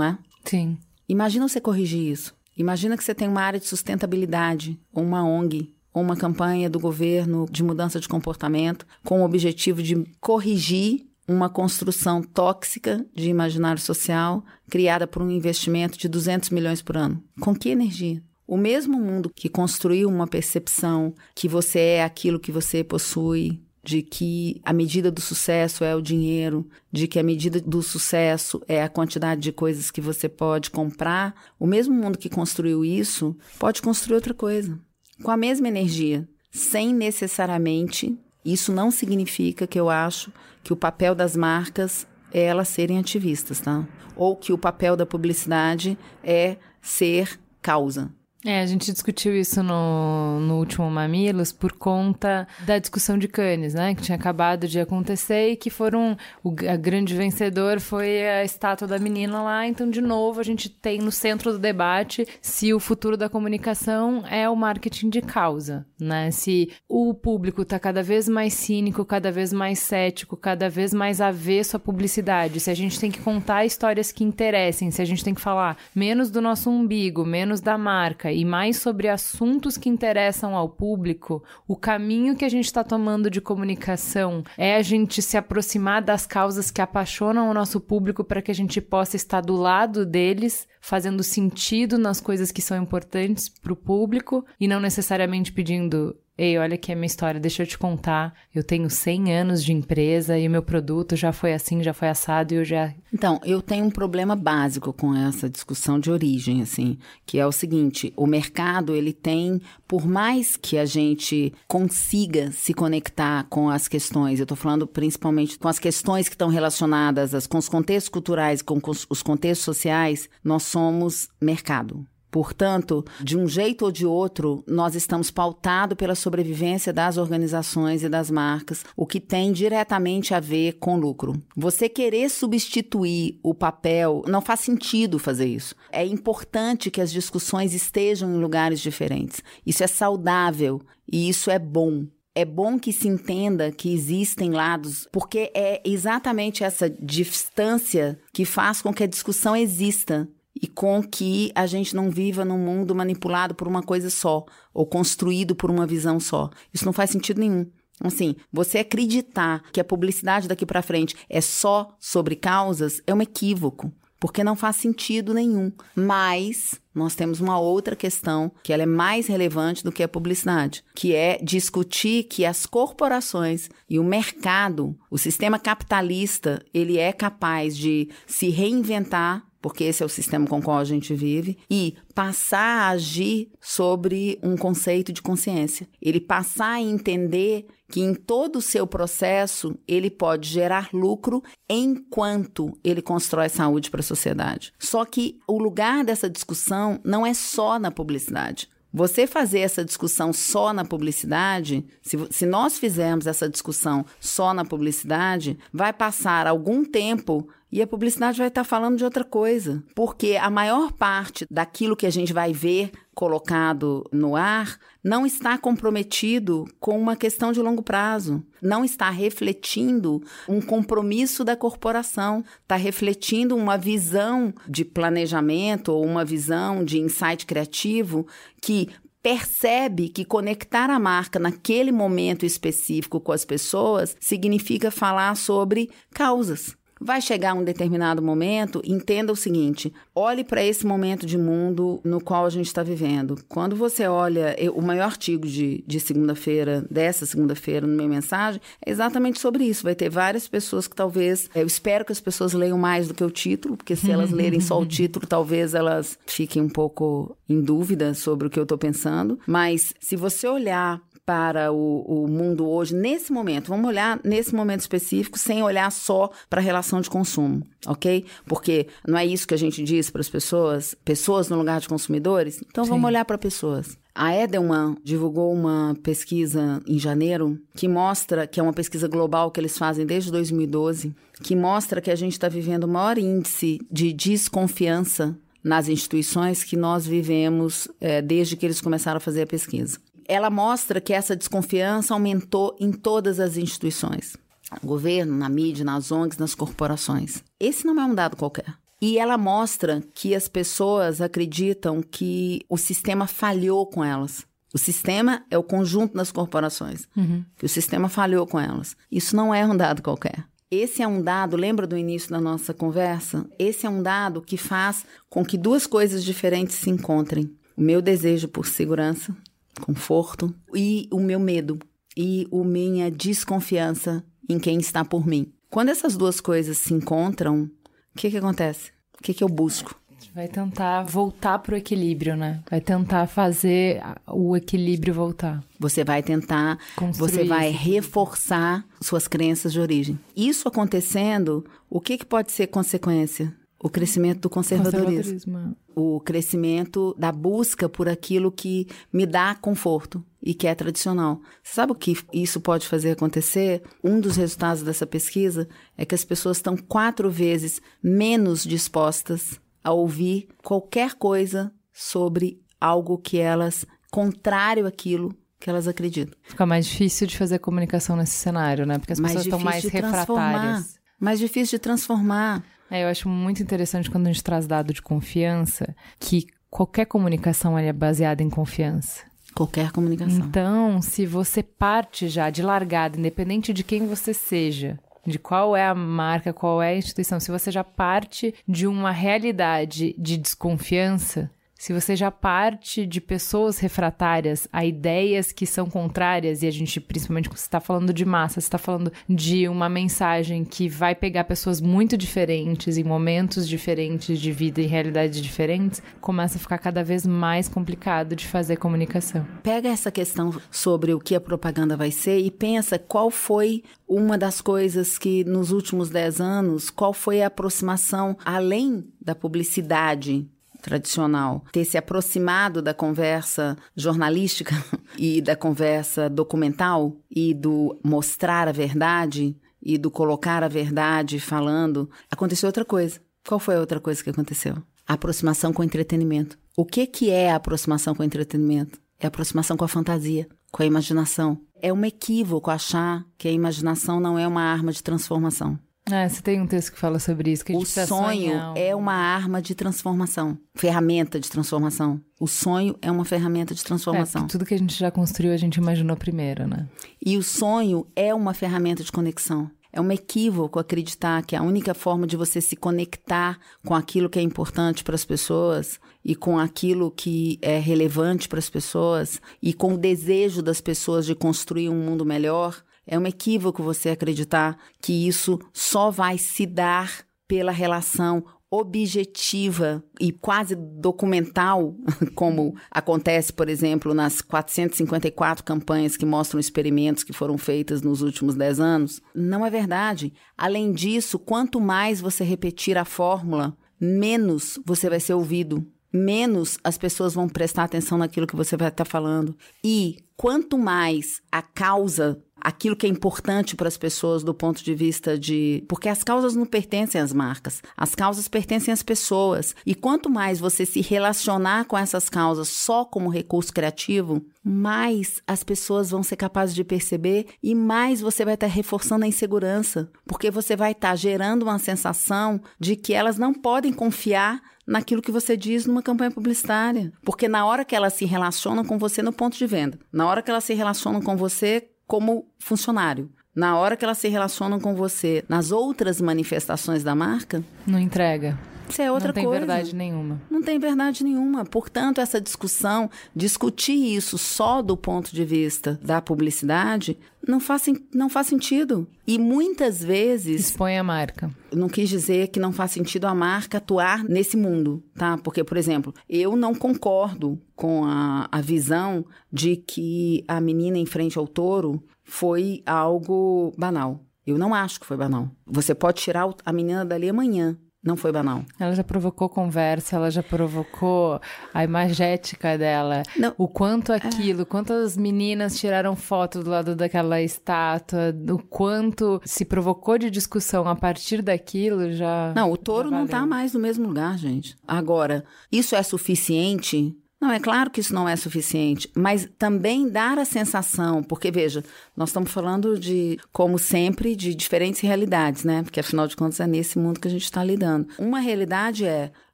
é? Sim. Imagina você corrigir isso. Imagina que você tem uma área de sustentabilidade, ou uma ONG, uma campanha do governo de mudança de comportamento, com o objetivo de corrigir uma construção tóxica de imaginário social criada por um investimento de 200 milhões por ano. Com que energia? O mesmo mundo que construiu uma percepção que você é aquilo que você possui, de que a medida do sucesso é o dinheiro, de que a medida do sucesso é a quantidade de coisas que você pode comprar, o mesmo mundo que construiu isso pode construir outra coisa, com a mesma energia, sem necessariamente. Isso não significa que eu acho que o papel das marcas é elas serem ativistas, tá? Ou que o papel da publicidade é ser causa. É, a gente discutiu isso no, no último Mamilos por conta da discussão de Cannes, né? Que tinha acabado de acontecer e que foram. O a grande vencedor foi a estátua da menina lá. Então, de novo, a gente tem no centro do debate se o futuro da comunicação é o marketing de causa, né? Se o público está cada vez mais cínico, cada vez mais cético, cada vez mais avesso à publicidade. Se a gente tem que contar histórias que interessem, se a gente tem que falar menos do nosso umbigo, menos da marca e mais sobre assuntos que interessam ao público, o caminho que a gente está tomando de comunicação é a gente se aproximar das causas que apaixonam o nosso público para que a gente possa estar do lado deles, fazendo sentido nas coisas que são importantes para o público e não necessariamente pedindo Ei, olha aqui a minha história, deixa eu te contar. Eu tenho 100 anos de empresa e o meu produto já foi assim, já foi assado e eu já. Então, eu tenho um problema básico com essa discussão de origem, assim, que é o seguinte: o mercado, ele tem, por mais que a gente consiga se conectar com as questões, eu estou falando principalmente com as questões que estão relacionadas com os contextos culturais, com os contextos sociais, nós somos mercado. Portanto, de um jeito ou de outro, nós estamos pautados pela sobrevivência das organizações e das marcas, o que tem diretamente a ver com lucro. Você querer substituir o papel, não faz sentido fazer isso. É importante que as discussões estejam em lugares diferentes. Isso é saudável e isso é bom é bom que se entenda que existem lados, porque é exatamente essa distância que faz com que a discussão exista e com que a gente não viva num mundo manipulado por uma coisa só ou construído por uma visão só. Isso não faz sentido nenhum. Assim, você acreditar que a publicidade daqui para frente é só sobre causas é um equívoco, porque não faz sentido nenhum. Mas nós temos uma outra questão que ela é mais relevante do que a publicidade, que é discutir que as corporações e o mercado, o sistema capitalista, ele é capaz de se reinventar porque esse é o sistema com o qual a gente vive, e passar a agir sobre um conceito de consciência. Ele passar a entender que em todo o seu processo ele pode gerar lucro enquanto ele constrói saúde para a sociedade. Só que o lugar dessa discussão não é só na publicidade. Você fazer essa discussão só na publicidade, se, se, nós fizermos essa discussão só na publicidade, vai passar algum tempo e a publicidade vai estar falando de outra coisa. Porque a maior parte daquilo que a gente vai ver colocado no ar não está comprometido com uma questão de longo prazo, não está refletindo um compromisso da corporação, está refletindo uma visão de planejamento ou uma visão de insight criativo que percebe que conectar a marca naquele momento específico com as pessoas significa falar sobre causas. Vai chegar um determinado momento, entenda o seguinte: olhe para esse momento de mundo no qual a gente está vivendo. Quando você olha, eu, o maior artigo de, de segunda-feira, dessa segunda-feira, no meu mensagem, é exatamente sobre isso. Vai ter várias pessoas que talvez. Eu espero que as pessoas leiam mais do que o título, porque se elas lerem só o título, talvez elas fiquem um pouco em dúvida sobre o que eu estou pensando. Mas se você olhar para o, o, mundo hoje, nesse momento. Vamos olhar nesse momento específico, sem olhar só para a relação de consumo, ok? Porque não é isso que a gente diz para as pessoas, pessoas no lugar de consumidores? Então Sim. vamos olhar para pessoas. A Edelman divulgou uma pesquisa em janeiro que mostra, que é uma pesquisa global que eles fazem desde 2012, que mostra que a gente está vivendo o maior índice de desconfiança nas instituições que nós vivemos é, desde que eles começaram a fazer a pesquisa ela mostra que essa desconfiança aumentou em todas as instituições. No governo, na mídia, nas ONGs, nas corporações. Esse não é um dado qualquer. E ela mostra que as pessoas acreditam que o sistema falhou com elas. O sistema é o conjunto das corporações. Uhum. Que o sistema falhou com elas. Isso não é um dado qualquer. Esse é um dado, lembra do início da nossa conversa? Esse é um dado que faz com que duas coisas diferentes se encontrem. O meu desejo por segurança conforto e o meu medo e a minha desconfiança em quem está por mim. Quando essas duas coisas se encontram, o que, que acontece? O que, que eu busco? Vai tentar voltar para o equilíbrio, né? Vai tentar fazer o equilíbrio voltar. Você vai tentar, Construir você vai reforçar suas crenças de origem. Isso acontecendo, o que, que pode ser consequência? O crescimento do conservadorismo. conservadorismo. O crescimento da busca por aquilo que me dá conforto e que é tradicional. Você sabe o que isso pode fazer acontecer? Um dos resultados dessa pesquisa é que as pessoas estão quatro vezes menos dispostas a ouvir qualquer coisa sobre algo que elas, contrário àquilo que elas acreditam. Fica mais difícil de fazer comunicação nesse cenário, né? Porque as mais pessoas estão mais refratárias. Mais difícil de transformar. É, eu acho muito interessante quando a gente traz dado de confiança que qualquer comunicação é baseada em confiança. Qualquer comunicação. Então, se você parte já de largada, independente de quem você seja, de qual é a marca, qual é a instituição, se você já parte de uma realidade de desconfiança, se você já parte de pessoas refratárias a ideias que são contrárias, e a gente, principalmente quando você está falando de massa, você está falando de uma mensagem que vai pegar pessoas muito diferentes, em momentos diferentes de vida e realidades diferentes, começa a ficar cada vez mais complicado de fazer comunicação. Pega essa questão sobre o que a propaganda vai ser e pensa qual foi uma das coisas que nos últimos dez anos, qual foi a aproximação além da publicidade tradicional ter se aproximado da conversa jornalística e da conversa documental e do mostrar a verdade e do colocar a verdade falando, aconteceu outra coisa. Qual foi a outra coisa que aconteceu? A aproximação com o entretenimento. O que, que é a aproximação com o entretenimento? É a aproximação com a fantasia, com a imaginação. É um equívoco achar que a imaginação não é uma arma de transformação. É, você tem um texto que fala sobre isso. Que o sonho é uma arma de transformação, ferramenta de transformação. O sonho é uma ferramenta de transformação. É, tudo que a gente já construiu, a gente imaginou primeiro, né? E o sonho é uma ferramenta de conexão. É um equívoco acreditar que a única forma de você se conectar com aquilo que é importante para as pessoas e com aquilo que é relevante para as pessoas e com o desejo das pessoas de construir um mundo melhor, é um equívoco você acreditar que isso só vai se dar pela relação objetiva e quase documental, como acontece, por exemplo, nas 454 campanhas que mostram experimentos que foram feitas nos últimos 10 anos, não é verdade. Além disso, quanto mais você repetir a fórmula, menos você vai ser ouvido, menos as pessoas vão prestar atenção naquilo que você vai estar falando. E quanto mais a causa aquilo que é importante para as pessoas do ponto de vista de. Porque as causas não pertencem às marcas, as causas pertencem às pessoas. E quanto mais você se relacionar com essas causas só como recurso criativo, mais as pessoas vão ser capazes de perceber e mais você vai estar reforçando a insegurança, porque você vai estar gerando uma sensação de que elas não podem confiar naquilo que você diz numa campanha publicitária. Porque na hora que elas se relacionam com você no ponto de venda, na hora que elas se relacionam com você como funcionário. Na hora que elas se relacionam com você nas outras manifestações da marca. Não entrega. Isso é outra coisa. Não tem coisa. verdade nenhuma. Não tem verdade nenhuma. Portanto, essa discussão, discutir isso só do ponto de vista da publicidade, não faz, não faz sentido. E muitas vezes. Expõe a marca. Não quis dizer que não faz sentido a marca atuar nesse mundo, tá? Porque, por exemplo, eu não concordo com a, a visão de que a menina em frente ao touro foi algo banal. Eu não acho que foi banal. Você pode tirar a menina dali amanhã. Não foi banal. Ela já provocou conversa, ela já provocou a imagética dela. Não. O quanto aquilo, é. quantas meninas tiraram foto do lado daquela estátua, o quanto se provocou de discussão a partir daquilo já. Não, o touro não está mais no mesmo lugar, gente. Agora, isso é suficiente não, é claro que isso não é suficiente, mas também dar a sensação, porque veja, nós estamos falando de, como sempre, de diferentes realidades, né? Porque afinal de contas é nesse mundo que a gente está lidando. Uma realidade é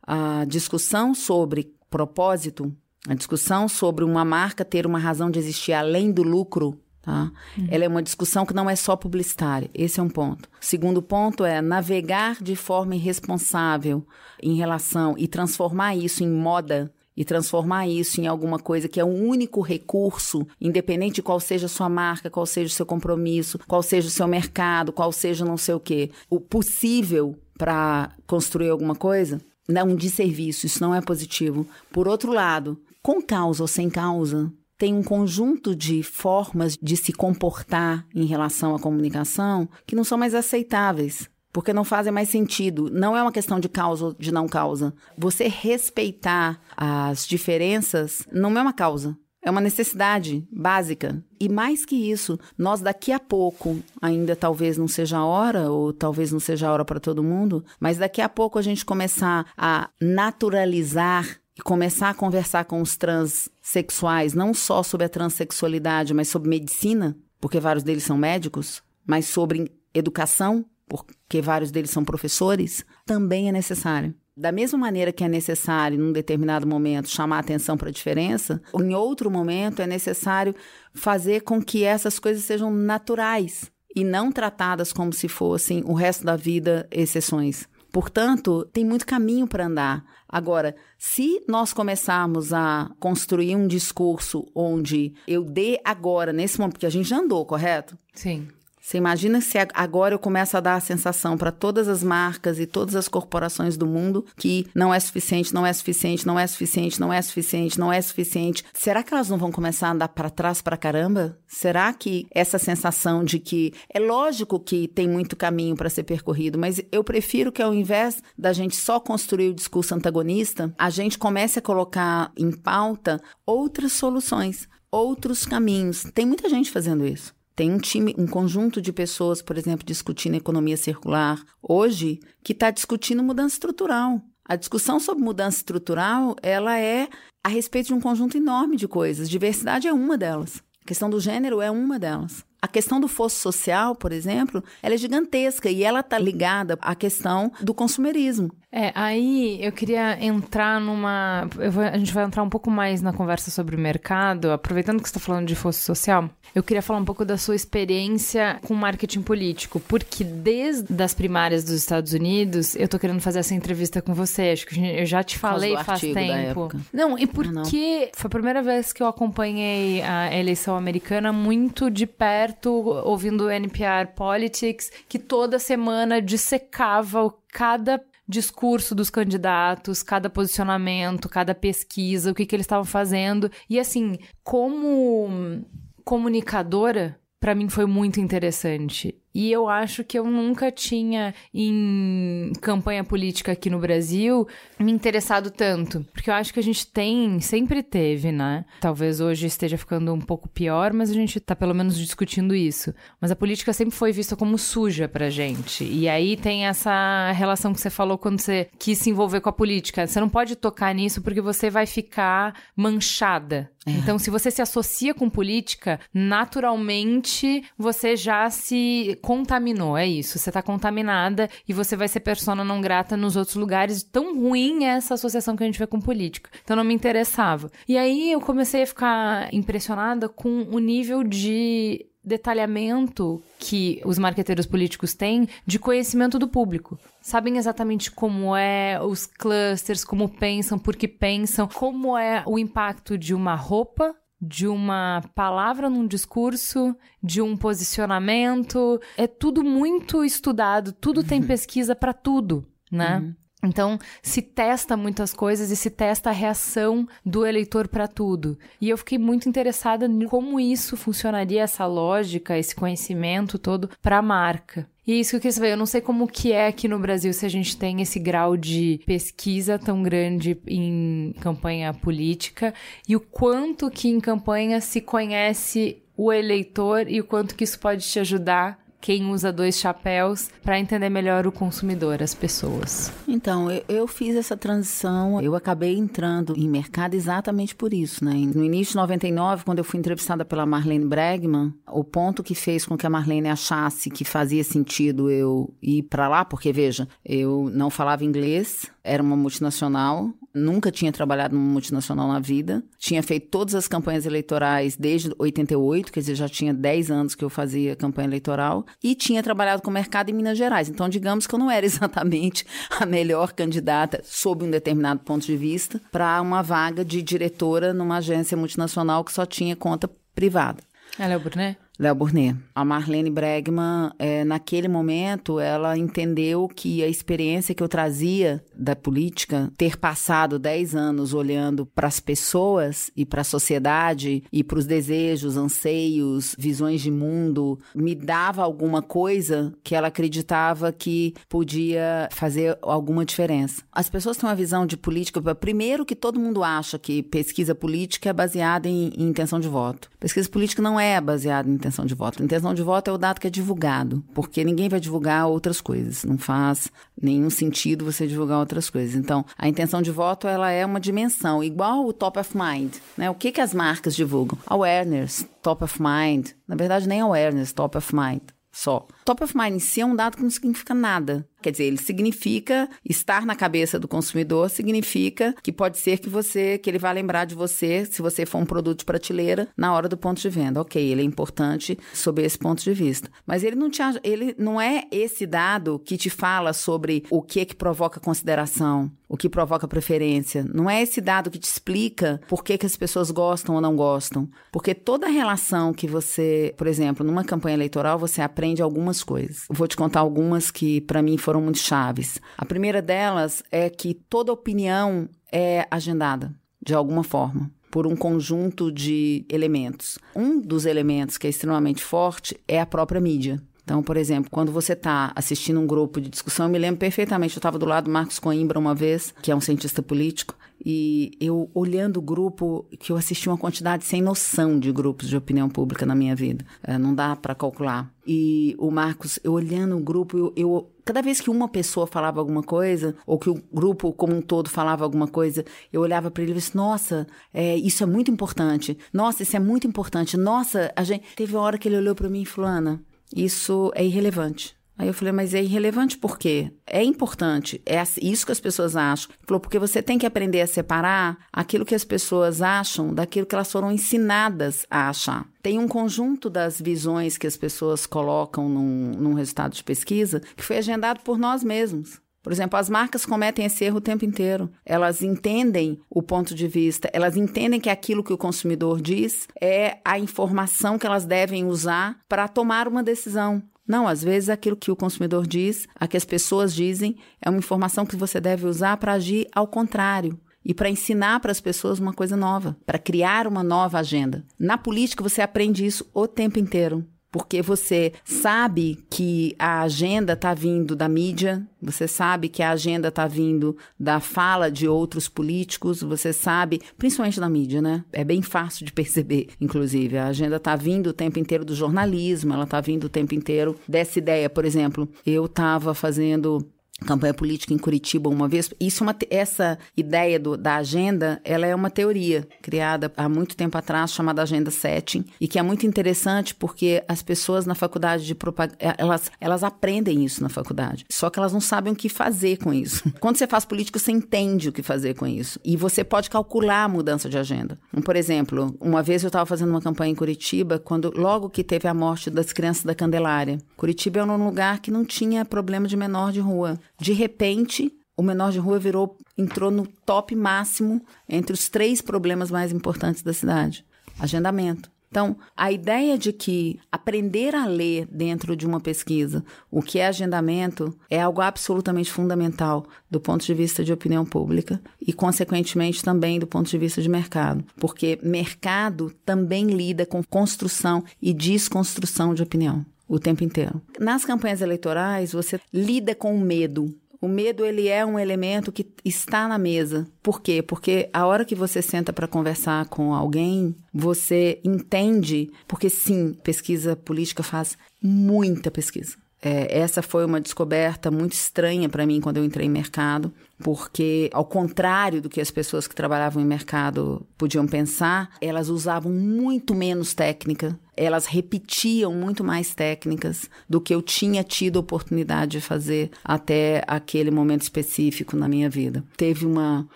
a discussão sobre propósito, a discussão sobre uma marca ter uma razão de existir além do lucro. Tá? Uhum. Ela é uma discussão que não é só publicitária. Esse é um ponto. Segundo ponto é navegar de forma irresponsável em relação e transformar isso em moda e transformar isso em alguma coisa que é um único recurso, independente de qual seja a sua marca, qual seja o seu compromisso, qual seja o seu mercado, qual seja não sei o quê, o possível para construir alguma coisa, é um desserviço, isso não é positivo. Por outro lado, com causa ou sem causa, tem um conjunto de formas de se comportar em relação à comunicação que não são mais aceitáveis porque não fazem mais sentido. Não é uma questão de causa ou de não causa. Você respeitar as diferenças não é uma causa. É uma necessidade básica. E mais que isso, nós daqui a pouco, ainda talvez não seja a hora, ou talvez não seja a hora para todo mundo, mas daqui a pouco a gente começar a naturalizar e começar a conversar com os transexuais, não só sobre a transexualidade, mas sobre medicina, porque vários deles são médicos, mas sobre educação, porque vários deles são professores, também é necessário. Da mesma maneira que é necessário, num determinado momento, chamar atenção para a diferença, em outro momento é necessário fazer com que essas coisas sejam naturais e não tratadas como se fossem o resto da vida exceções. Portanto, tem muito caminho para andar. Agora, se nós começarmos a construir um discurso onde eu dê agora, nesse momento, porque a gente já andou, correto? Sim. Você imagina se agora eu começo a dar a sensação para todas as marcas e todas as corporações do mundo que não é suficiente, não é suficiente, não é suficiente, não é suficiente, não é suficiente. Será que elas não vão começar a andar para trás para caramba? Será que essa sensação de que é lógico que tem muito caminho para ser percorrido, mas eu prefiro que ao invés da gente só construir o discurso antagonista, a gente comece a colocar em pauta outras soluções, outros caminhos. Tem muita gente fazendo isso. Tem um time, um conjunto de pessoas, por exemplo, discutindo economia circular hoje, que está discutindo mudança estrutural. A discussão sobre mudança estrutural, ela é a respeito de um conjunto enorme de coisas. Diversidade é uma delas. A questão do gênero é uma delas. A questão do fosso social, por exemplo, ela é gigantesca e ela está ligada à questão do consumerismo. É, aí eu queria entrar numa. Vou, a gente vai entrar um pouco mais na conversa sobre o mercado, aproveitando que você está falando de fosso social. Eu queria falar um pouco da sua experiência com marketing político, porque desde as primárias dos Estados Unidos, eu tô querendo fazer essa entrevista com você. Acho que eu já te falei faz tempo. Não, e porque foi a primeira vez que eu acompanhei a eleição americana muito de perto, ouvindo o NPR Politics, que toda semana dissecava cada discurso dos candidatos, cada posicionamento, cada pesquisa, o que, que eles estavam fazendo. E assim, como comunicadora, para mim foi muito interessante. E eu acho que eu nunca tinha, em campanha política aqui no Brasil, me interessado tanto. Porque eu acho que a gente tem, sempre teve, né? Talvez hoje esteja ficando um pouco pior, mas a gente tá pelo menos discutindo isso. Mas a política sempre foi vista como suja pra gente. E aí tem essa relação que você falou quando você quis se envolver com a política. Você não pode tocar nisso porque você vai ficar manchada. É. Então, se você se associa com política, naturalmente você já se contaminou, é isso. Você tá contaminada e você vai ser persona não grata nos outros lugares. Tão ruim é essa associação que a gente vê com política. Então não me interessava. E aí eu comecei a ficar impressionada com o nível de detalhamento que os marqueteiros políticos têm de conhecimento do público. Sabem exatamente como é os clusters, como pensam, por que pensam, como é o impacto de uma roupa de uma palavra num discurso, de um posicionamento. É tudo muito estudado, tudo tem pesquisa para tudo, né? Uhum. Então, se testa muitas coisas e se testa a reação do eleitor para tudo. E eu fiquei muito interessada em como isso funcionaria, essa lógica, esse conhecimento todo para a marca. E é isso que eu queria saber. Eu não sei como que é aqui no Brasil se a gente tem esse grau de pesquisa tão grande em campanha política e o quanto que em campanha se conhece o eleitor e o quanto que isso pode te ajudar quem usa dois chapéus para entender melhor o consumidor, as pessoas? Então, eu, eu, fiz essa transição, eu acabei entrando em mercado exatamente por isso, né? No início de 99, quando eu fui entrevistada pela Marlene Bregman, o ponto que fez com que a Marlene achasse que fazia sentido eu ir para lá, porque veja, eu não falava inglês, era uma multinacional, nunca tinha trabalhado numa multinacional na vida, tinha feito todas as campanhas eleitorais desde 88, quer dizer, já tinha 10 anos que eu fazia campanha eleitoral, e tinha trabalhado com o mercado em Minas Gerais. Então, digamos que eu não era exatamente a melhor candidata, sob um determinado ponto de vista, para uma vaga de diretora numa agência multinacional que só tinha conta privada. Ela é o Brunet? Léo Burnet. A Marlene Bregman, é, naquele momento, ela entendeu que a experiência que eu trazia da política, ter passado 10 anos olhando para as pessoas e para a sociedade e para os desejos, anseios, visões de mundo, me dava alguma coisa que ela acreditava que podia fazer alguma diferença. As pessoas têm uma visão de política, primeiro que todo mundo acha que pesquisa política é baseada em, em intenção de voto. Pesquisa política não é baseada em intenção de voto. A intenção de voto é o dado que é divulgado, porque ninguém vai divulgar outras coisas. Não faz nenhum sentido você divulgar outras coisas. Então, a intenção de voto ela é uma dimensão, igual o top of mind. Né? O que, que as marcas divulgam? Awareness, top of mind. Na verdade, nem awareness, top of mind só. Top of mind em si é um dado que não significa nada. Quer dizer, ele significa estar na cabeça do consumidor, significa que pode ser que você, que ele vá lembrar de você se você for um produto de prateleira na hora do ponto de venda. Ok, ele é importante sob esse ponto de vista. Mas ele não te, ele não é esse dado que te fala sobre o que é que provoca consideração, o que provoca preferência. Não é esse dado que te explica por que, que as pessoas gostam ou não gostam. Porque toda relação que você, por exemplo, numa campanha eleitoral, você aprende algumas coisas. vou te contar algumas que para mim foram foram muito chaves. A primeira delas é que toda opinião é agendada, de alguma forma por um conjunto de elementos. Um dos elementos que é extremamente forte é a própria mídia. Então, por exemplo, quando você está assistindo um grupo de discussão, eu me lembro perfeitamente, eu estava do lado do Marcos Coimbra uma vez, que é um cientista político, E eu, olhando o grupo, que eu assisti uma quantidade sem noção de grupos de opinião pública na minha vida. É, não dá para calcular. E o Marcos, eu olhando o grupo, eu, eu, cada vez que uma pessoa falava alguma coisa, ou que o grupo como um todo falava alguma coisa, eu olhava para ele e disse: Nossa, é, isso é muito importante. Nossa, isso é muito importante. Nossa, a gente. Teve uma hora que ele olhou para mim e falou: Ana, isso é irrelevante. Aí eu falei, mas é irrelevante por quê? É importante, é isso que as pessoas acham. Ele falou, porque você tem que aprender a separar aquilo que as pessoas acham daquilo que elas foram ensinadas a achar. Tem um conjunto das visões que as pessoas colocam num, num resultado de pesquisa que foi agendado por nós mesmos. Por exemplo, as marcas cometem esse erro o tempo inteiro. Elas entendem o ponto de vista, elas entendem que aquilo que o consumidor diz é a informação que elas devem usar para tomar uma decisão. Não, às vezes aquilo que o consumidor diz, a que as pessoas dizem, é uma informação que você deve usar para agir ao contrário e para ensinar para as pessoas uma coisa nova, para criar uma nova agenda. Na política você aprende isso o tempo inteiro porque você sabe que a agenda está vindo da mídia, você sabe que a agenda está vindo da fala de outros políticos, você sabe, principalmente da mídia, né? É bem fácil de perceber, inclusive. A agenda está vindo o tempo inteiro do jornalismo, ela está vindo o tempo inteiro dessa ideia. Por exemplo, eu estava fazendo campanha política em Curitiba uma vez. Isso é uma, essa ideia do, da agenda, ela é uma teoria criada há muito tempo atrás, chamada Agenda Setting, e que é muito interessante porque as pessoas na faculdade de propaganda, é, elas, elas aprendem isso na faculdade, só que elas não sabem o que fazer com isso. Quando você faz política, você entende o que fazer com isso, e você pode calcular a mudança de agenda. Então, por exemplo, uma vez eu estava fazendo uma campanha em Curitiba, quando logo que teve a morte das crianças da Candelária. Curitiba é um lugar que não tinha problema de menor de rua. De repente, o menor de rua virou, entrou no top máximo entre os três problemas mais importantes da cidade: agendamento. Então, a ideia de que aprender a ler dentro de uma pesquisa o que é agendamento é algo absolutamente fundamental do ponto de vista de opinião pública e, consequentemente, também do ponto de vista de mercado, porque mercado também lida com construção e desconstrução de opinião o tempo inteiro. Nas campanhas eleitorais, você lida com o medo. O medo ele é um elemento que está na mesa. Por quê? Porque a hora que você senta para conversar com alguém, você entende, porque sim, pesquisa política faz muita pesquisa. É, essa foi uma descoberta muito estranha para mim quando eu entrei em mercado, porque, ao contrário do que as pessoas que trabalhavam em mercado podiam pensar, elas usavam muito menos técnica, elas repetiam muito mais técnicas do que eu tinha tido oportunidade de fazer até aquele momento específico na minha vida. Teve uma,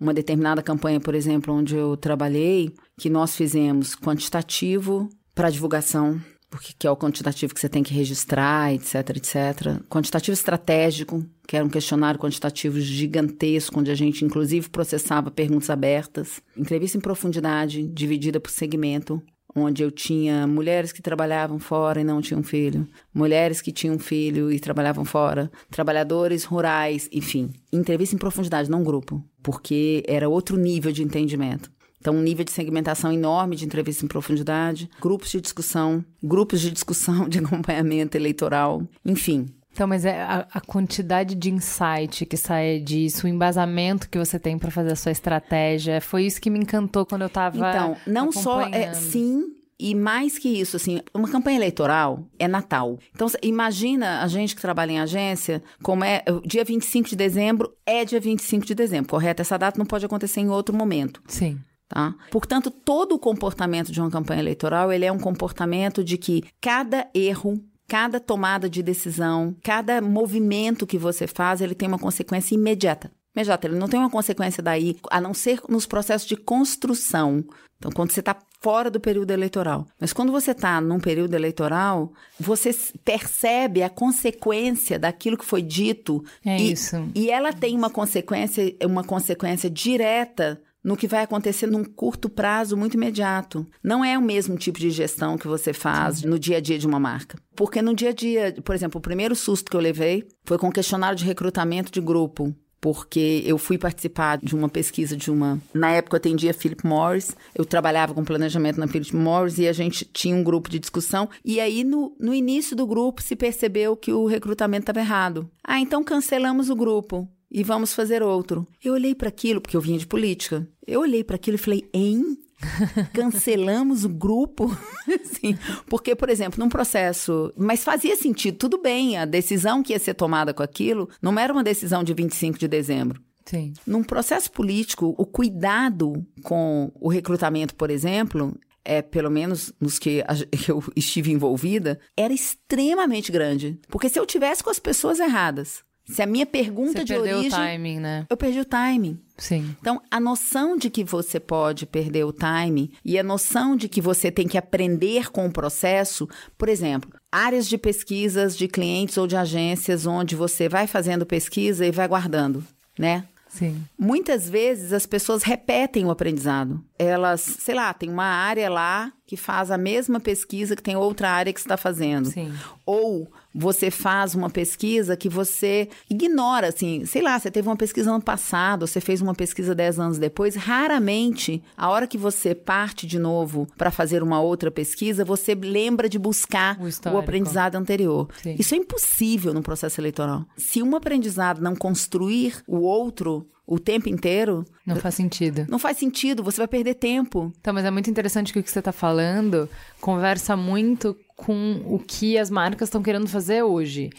uma determinada campanha, por exemplo, onde eu trabalhei, que nós fizemos quantitativo para divulgação porque que é o quantitativo que você tem que registrar, etc, etc. Quantitativo estratégico, que era um questionário quantitativo gigantesco, onde a gente inclusive processava perguntas abertas. Entrevista em profundidade, dividida por segmento, onde eu tinha mulheres que trabalhavam fora e não tinham filho, mulheres que tinham filho e trabalhavam fora, trabalhadores rurais, enfim. Entrevista em profundidade, não grupo, porque era outro nível de entendimento. Então, um nível de segmentação enorme de entrevista em profundidade, grupos de discussão, grupos de discussão de acompanhamento eleitoral, enfim. Então, mas é a, a quantidade de insight que sai disso, o embasamento que você tem para fazer a sua estratégia, foi isso que me encantou quando eu estava Então, não só é sim, e mais que isso, assim, uma campanha eleitoral é Natal. Então, imagina a gente que trabalha em agência, como é. Dia 25 de dezembro é dia 25 de dezembro, correto? Essa data não pode acontecer em outro momento. Sim. Tá? Portanto, todo o comportamento de uma campanha eleitoral ele é um comportamento de que cada erro, cada tomada de decisão, cada movimento que você faz, ele tem uma consequência imediata. Imediata, ele não tem uma consequência daí, a não ser nos processos de construção. Então, quando você está fora do período eleitoral. Mas quando você está num período eleitoral, você percebe a consequência daquilo que foi dito. É e, isso. E ela tem uma consequência, uma consequência direta no que vai acontecer num curto prazo muito imediato. Não é o mesmo tipo de gestão que você faz Sim. no dia a dia de uma marca. Porque no dia a dia, por exemplo, o primeiro susto que eu levei foi com o questionário de recrutamento de grupo. Porque eu fui participar de uma pesquisa de uma. Na época eu atendia Philip Morris, eu trabalhava com planejamento na Philip Morris e a gente tinha um grupo de discussão. E aí, no, no início do grupo, se percebeu que o recrutamento estava errado. Ah, então cancelamos o grupo. E vamos fazer outro. Eu olhei para aquilo, porque eu vinha de política. Eu olhei para aquilo e falei, hein? Cancelamos o grupo? Sim, porque, por exemplo, num processo. Mas fazia sentido, tudo bem, a decisão que ia ser tomada com aquilo não era uma decisão de 25 de dezembro. Sim. Num processo político, o cuidado com o recrutamento, por exemplo, é, pelo menos nos que eu estive envolvida, era extremamente grande. Porque se eu tivesse com as pessoas erradas, se a minha pergunta Você de perdeu origem. o timing, né? Eu perdi o timing. Sim. Então, a noção de que você pode perder o timing e a noção de que você tem que aprender com o processo, por exemplo, áreas de pesquisas de clientes ou de agências onde você vai fazendo pesquisa e vai guardando, né? Sim. Muitas vezes as pessoas repetem o aprendizado. Elas, sei lá, tem uma área lá que faz a mesma pesquisa que tem outra área que está fazendo. Sim. Ou você faz uma pesquisa que você ignora, assim, sei lá, você teve uma pesquisa ano passado, você fez uma pesquisa dez anos depois, raramente, a hora que você parte de novo para fazer uma outra pesquisa, você lembra de buscar O o, aprendizado anterior. Sim. Isso é impossível no processo eleitoral. Se um aprendizado não construir o outro o tempo inteiro, Não faz sentido. não faz sentido, você vai perder tempo. Então, mas é muito interessante que o que você está falando conversa muito com o que as marcas estão querendo fazer hoje,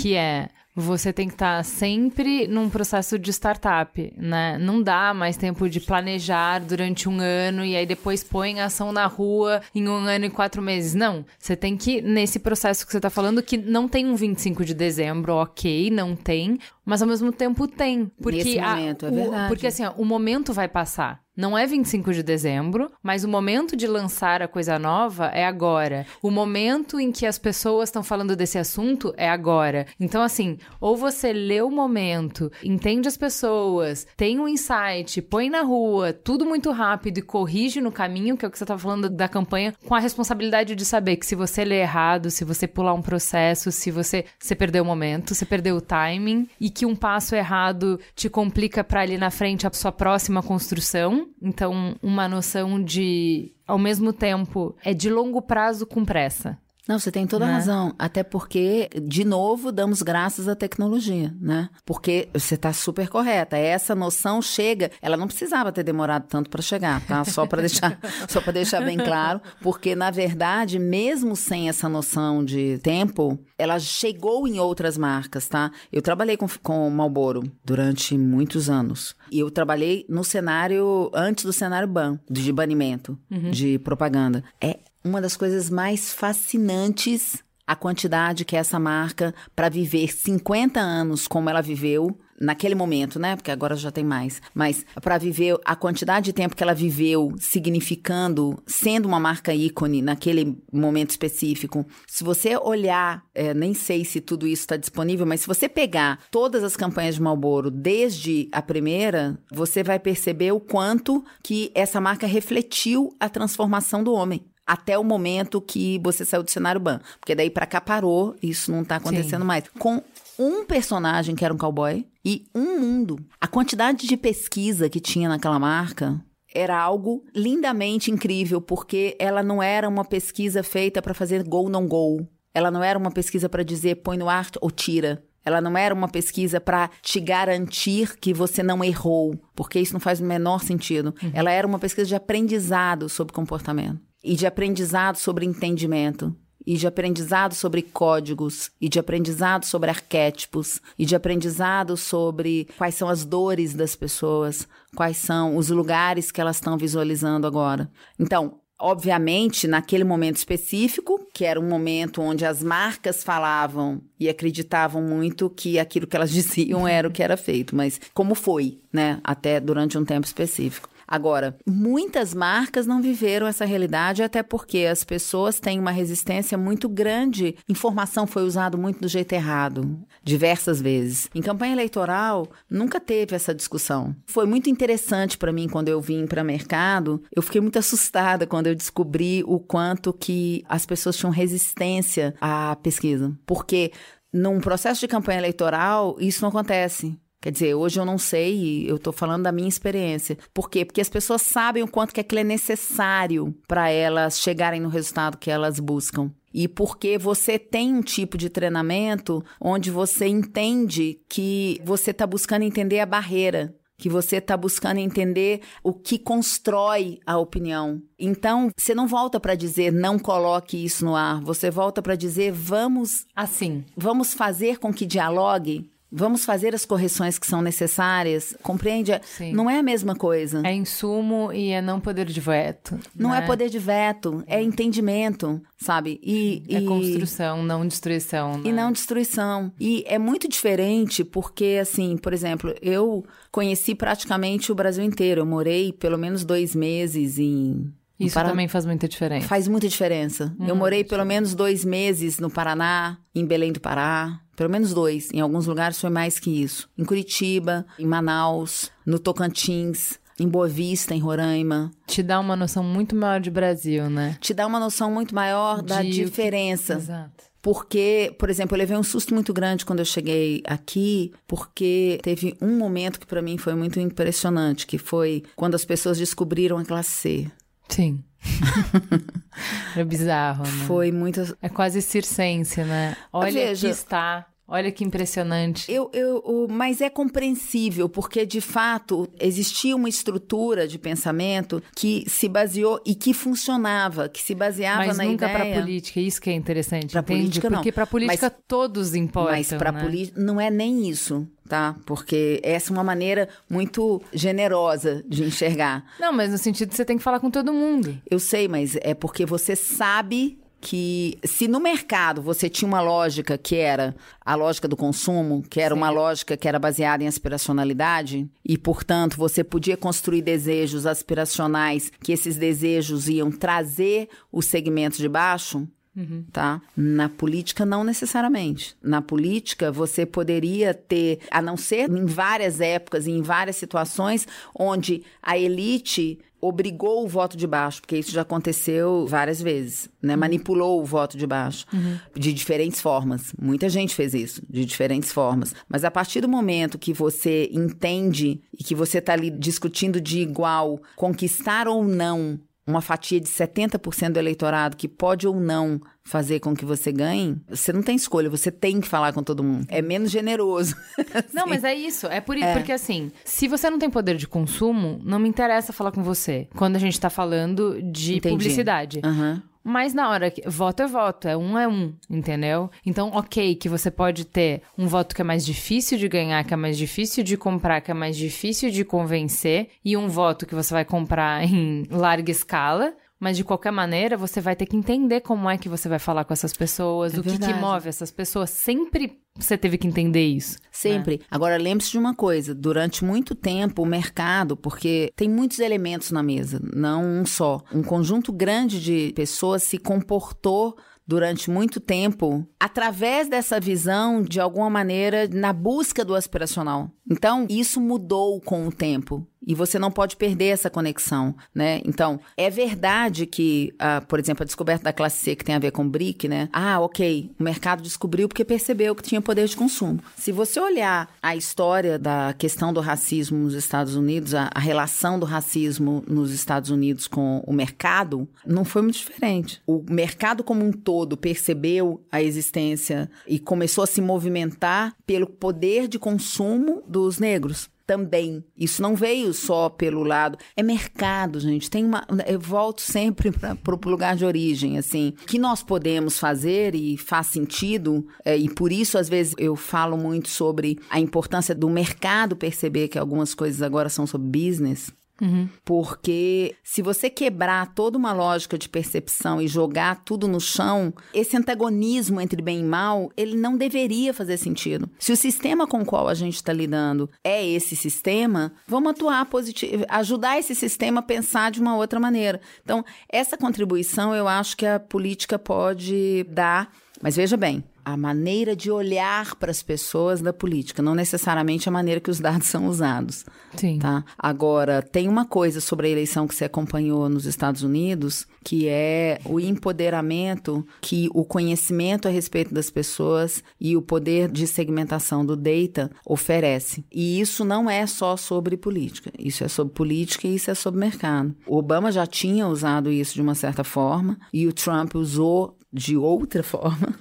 que é você tem que estar sempre num processo de startup, né? Não dá mais tempo de planejar durante um ano e aí depois põe a ação na rua em um ano e quatro meses. Não, você tem que, nesse processo que você está falando, que não tem um 25 de dezembro, ok, não tem, mas ao mesmo tempo tem. Porque Nesse a- momento, é o- verdade. Porque assim, ó, o momento vai passar. Não é 25 de dezembro, mas o momento de lançar a coisa nova é agora. O momento em que as pessoas estão falando desse assunto é agora. Então, assim, ou você lê o momento, entende as pessoas, tem um insight, põe na rua, tudo muito rápido e corrige no caminho, que é o que você estava falando da campanha, com a responsabilidade de saber que se você lê errado, se você pular um processo, se você, você perdeu o momento, você perdeu o timing e que um passo errado te complica para ali na frente a sua próxima construção. Então, uma noção de, ao mesmo tempo, é de longo prazo com pressa. Não, você tem toda a Né? razão. Até porque, de novo, damos graças à tecnologia, né? Porque você está super correta. Essa noção chega, ela não precisava ter demorado tanto para chegar, tá? Só para deixar, só para deixar bem claro, porque na verdade, mesmo sem essa noção de tempo, ela chegou em outras marcas, tá? Eu trabalhei com com Marlboro durante muitos anos. E eu trabalhei no cenário antes do cenário ban, de banimento de propaganda. É uma das coisas mais fascinantes a quantidade que essa marca, para viver 50 anos como ela viveu, naquele momento, né? Porque agora já tem mais. Mas para viver a quantidade de tempo que ela viveu, significando, sendo uma marca ícone naquele momento específico. Se você olhar, é, nem sei se tudo isso está disponível, mas se você pegar todas as campanhas de Marlboro desde a primeira, você vai perceber o quanto que essa marca refletiu a transformação do homem até o momento que você saiu do cenário ban. Porque daí pra cá parou, isso não tá acontecendo mais. Com um personagem que era um cowboy e um mundo. A quantidade de pesquisa que tinha naquela marca era algo lindamente incrível, porque ela não era uma pesquisa feita pra fazer gol não gol. Ela não era uma pesquisa pra dizer põe no ar ou tira. Ela não era uma pesquisa para te garantir que você não errou, porque isso não faz o menor sentido. Ela era uma pesquisa de aprendizado sobre comportamento e de aprendizado sobre entendimento. E de aprendizado sobre códigos, e de aprendizado sobre arquétipos, e de aprendizado sobre quais são as dores das pessoas, quais são os lugares que elas estão visualizando agora. Então, obviamente, naquele momento específico, que era um momento onde as marcas falavam e acreditavam muito que aquilo que elas diziam era o que era feito, mas como foi, né? Até durante um tempo específico. Agora, muitas marcas não viveram essa realidade, até porque as pessoas têm uma resistência muito grande. Informação foi usada muito do jeito errado, diversas vezes. Em campanha eleitoral, nunca teve essa discussão. Foi muito interessante para mim quando eu vim para mercado. Eu fiquei muito assustada quando eu descobri o quanto que as pessoas tinham resistência à pesquisa. Porque num processo de campanha eleitoral, isso não acontece. Quer dizer, hoje eu não sei, eu estou falando da minha experiência. Por quê? Porque as pessoas sabem o quanto que aquilo é necessário para elas chegarem no resultado que elas buscam. e porque você tem um tipo de treinamento onde você entende que você está buscando entender a barreira que você está buscando entender o que constrói a opinião. Então, você não volta para dizer não coloque isso no ar, você volta para dizer vamos assim, vamos fazer com que dialogue Vamos fazer as correções que são necessárias. Compreende? Sim. Não é a mesma coisa. é insumo e é não poder de veto. Não né? é poder de veto, é entendimento, sabe? E, É e- construção, não destruição. Né? E não destruição. E é muito diferente porque, assim, por exemplo, eu conheci praticamente o Brasil inteiro. Eu morei pelo menos dois meses em. Isso Paraná. também faz muita diferença. Faz muita diferença. eu morei pelo menos dois meses no Paraná, em Belém do Pará. Pelo menos dois. Em alguns lugares foi mais que isso. Em Curitiba, em Manaus, no Tocantins, em Boa Vista, em Roraima. Te dá uma noção muito maior de Brasil, né? Te dá uma noção muito maior da De que- diferença. Exato. Porque, por exemplo, eu levei um susto muito grande quando eu cheguei aqui, porque teve um momento que pra mim foi muito impressionante, que foi quando as pessoas descobriram a classe C. Sim. é bizarro, né? Foi muito. É quase circense, né? Olha Veja- aqui está. Olha que impressionante. Eu, eu, mas é compreensível, porque de fato existia uma estrutura de pensamento que se baseou e que funcionava, que se baseava Mas na nunca ideia. pra política, isso que é interessante, entende? política, não. Porque pra política todos importam, Mas para né? política não é nem isso, tá? Porque essa é uma maneira muito generosa de enxergar. Não, mas no sentido de você tem que falar com todo mundo. Eu sei, mas é porque você sabe que se no mercado você tinha uma lógica que era a lógica do consumo, que era uma lógica que era baseada em aspiracionalidade, e portanto você podia construir desejos aspiracionais, que esses desejos iam trazer os segmentos de baixo, Tá? Na política, não necessariamente. Na política, você poderia ter, a não ser em várias épocas e em várias situações, onde a elite obrigou o voto de baixo, porque isso já aconteceu várias vezes, né? Manipulou o voto de baixo de diferentes formas. Muita gente fez isso, de diferentes formas. Mas a partir do momento que você entende e que você está ali discutindo de igual conquistar ou não uma fatia de 70% do eleitorado que pode ou não fazer com que você ganhe, você não tem escolha, você tem que falar com todo mundo. É menos generoso. Não, mas é isso. É por isso. Porque assim, se você não tem poder de consumo, não me interessa falar com você. Quando a gente tá falando de Entendi. publicidade. Aham. Mas na hora que. Voto é voto, é um é um, entendeu? Então, ok, que você pode ter um voto que é mais difícil de ganhar, que é mais difícil de comprar, que é mais difícil de convencer, e um voto que você vai comprar em larga escala. Mas de qualquer maneira, você vai ter que entender como é que você vai falar com essas pessoas, É o que, que move essas pessoas. Sempre você teve que entender isso. Sempre. Agora, lembre-se de uma coisa: durante muito tempo, o mercado, porque tem muitos elementos na mesa, não um só. Um conjunto grande de pessoas se comportou durante muito tempo através dessa visão, de alguma maneira, na busca do aspiracional. Então, isso mudou com o tempo. E você não pode perder essa conexão, né? Então, é verdade que, ah, por exemplo, a descoberta da classe C que tem a ver com BRIC, né? Ah, ok, o mercado descobriu porque percebeu que tinha poder de consumo. Se você olhar a história da questão do racismo nos Estados Unidos, a, a relação do racismo nos Estados Unidos com o mercado, não foi muito diferente. O mercado como um todo percebeu a existência e começou a se movimentar pelo poder de consumo dos negros também. Isso não veio só pelo lado. É mercado, gente. Tem uma. Eu volto sempre para o lugar de origem, assim. O que nós podemos fazer e faz sentido, é, e por isso, às vezes, eu falo muito sobre a importância do mercado perceber que algumas coisas agora são sobre business. Porque se você quebrar toda uma lógica de percepção e jogar tudo no chão, esse antagonismo entre bem e mal, ele não deveria fazer sentido. Se o sistema com o qual a gente está lidando é esse sistema, vamos atuar positivo, ajudar esse sistema a pensar de uma outra maneira. Então, essa contribuição eu acho que a política pode dar. Mas veja bem, a maneira de olhar para as pessoas da política, não necessariamente a maneira que os dados são usados. Sim. Tá? Agora, tem uma coisa sobre a eleição que você acompanhou nos Estados Unidos, que é o empoderamento que o conhecimento a respeito das pessoas e o poder de segmentação do data oferece. E isso não é só sobre política, isso é sobre política e isso é sobre mercado. O Obama já tinha usado isso de uma certa forma e o Trump usou de outra forma,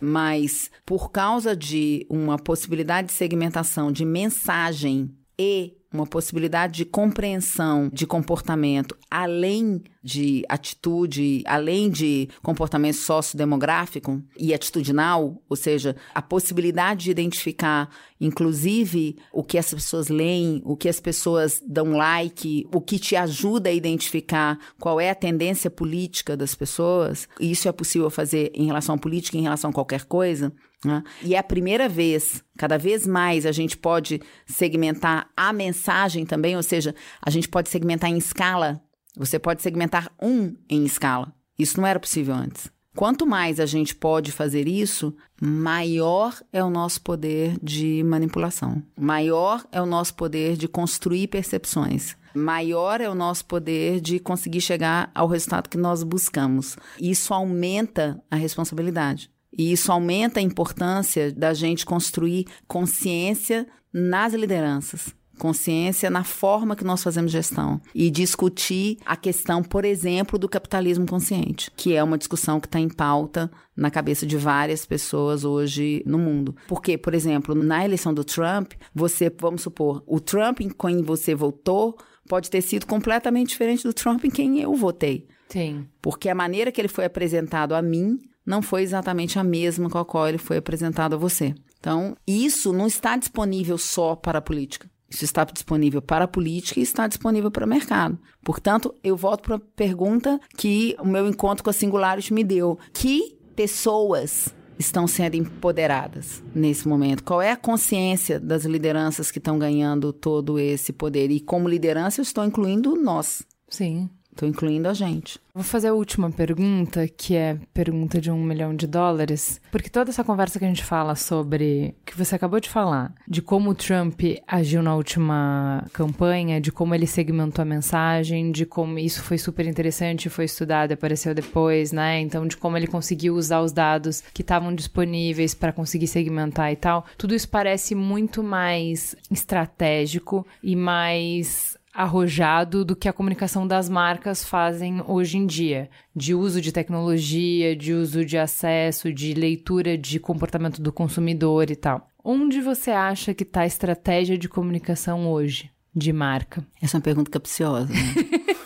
mas por causa de uma possibilidade de segmentação de mensagem e uma possibilidade de compreensão de comportamento além de atitude, além de comportamento sociodemográfico e atitudinal, ou seja, a possibilidade de identificar, inclusive, o que as pessoas leem, o que as pessoas dão like, o que te ajuda a identificar qual é a tendência política das pessoas, e isso é possível fazer em relação à política, em relação a qualquer coisa, né? E é a primeira vez, cada vez mais a gente pode segmentar a mensagem também, ou seja, a gente pode segmentar em escala. Você pode segmentar um em escala. Isso não era possível antes. Quanto mais a gente pode fazer isso, maior é o nosso poder de manipulação. Maior é o nosso poder de construir percepções. Maior é o nosso poder de conseguir chegar ao resultado que nós buscamos. Isso aumenta a responsabilidade. E isso aumenta a importância da gente construir consciência nas lideranças consciência na forma que nós fazemos gestão e discutir a questão, por exemplo, do capitalismo consciente, que é uma discussão que está em pauta na cabeça de várias pessoas hoje no mundo. Porque, por exemplo, na eleição do Trump, você, vamos supor, o Trump em quem você votou pode ter sido completamente diferente do Trump em quem eu votei. Sim. Porque a maneira que ele foi apresentado a mim não foi exatamente a mesma com a qual ele foi apresentado a você. Então, isso não está disponível só para a política. Isso está disponível para a política e está disponível para o mercado. Portanto, eu volto para a pergunta que o meu encontro com a Singularity me deu. Que pessoas estão sendo empoderadas nesse momento? Qual é a consciência das lideranças que estão ganhando todo esse poder? E como liderança, eu estou incluindo nós. Sim. Estou incluindo a gente. Vou fazer a última pergunta, que é pergunta de um milhão de dólares, porque toda essa conversa que a gente fala sobre, que você acabou de falar, de como o Trump agiu na última campanha, de como ele segmentou a mensagem, de como isso foi super interessante, foi estudado apareceu depois, né? Então, de como ele conseguiu usar os dados que estavam disponíveis para conseguir segmentar e tal. Tudo isso parece muito mais estratégico e mais arrojado do que a comunicação das marcas fazem hoje em dia, de uso de tecnologia, de uso de acesso, de leitura de comportamento do consumidor e tal. Onde você acha que está a estratégia de comunicação hoje, de marca? Essa é uma pergunta capciosa. Né?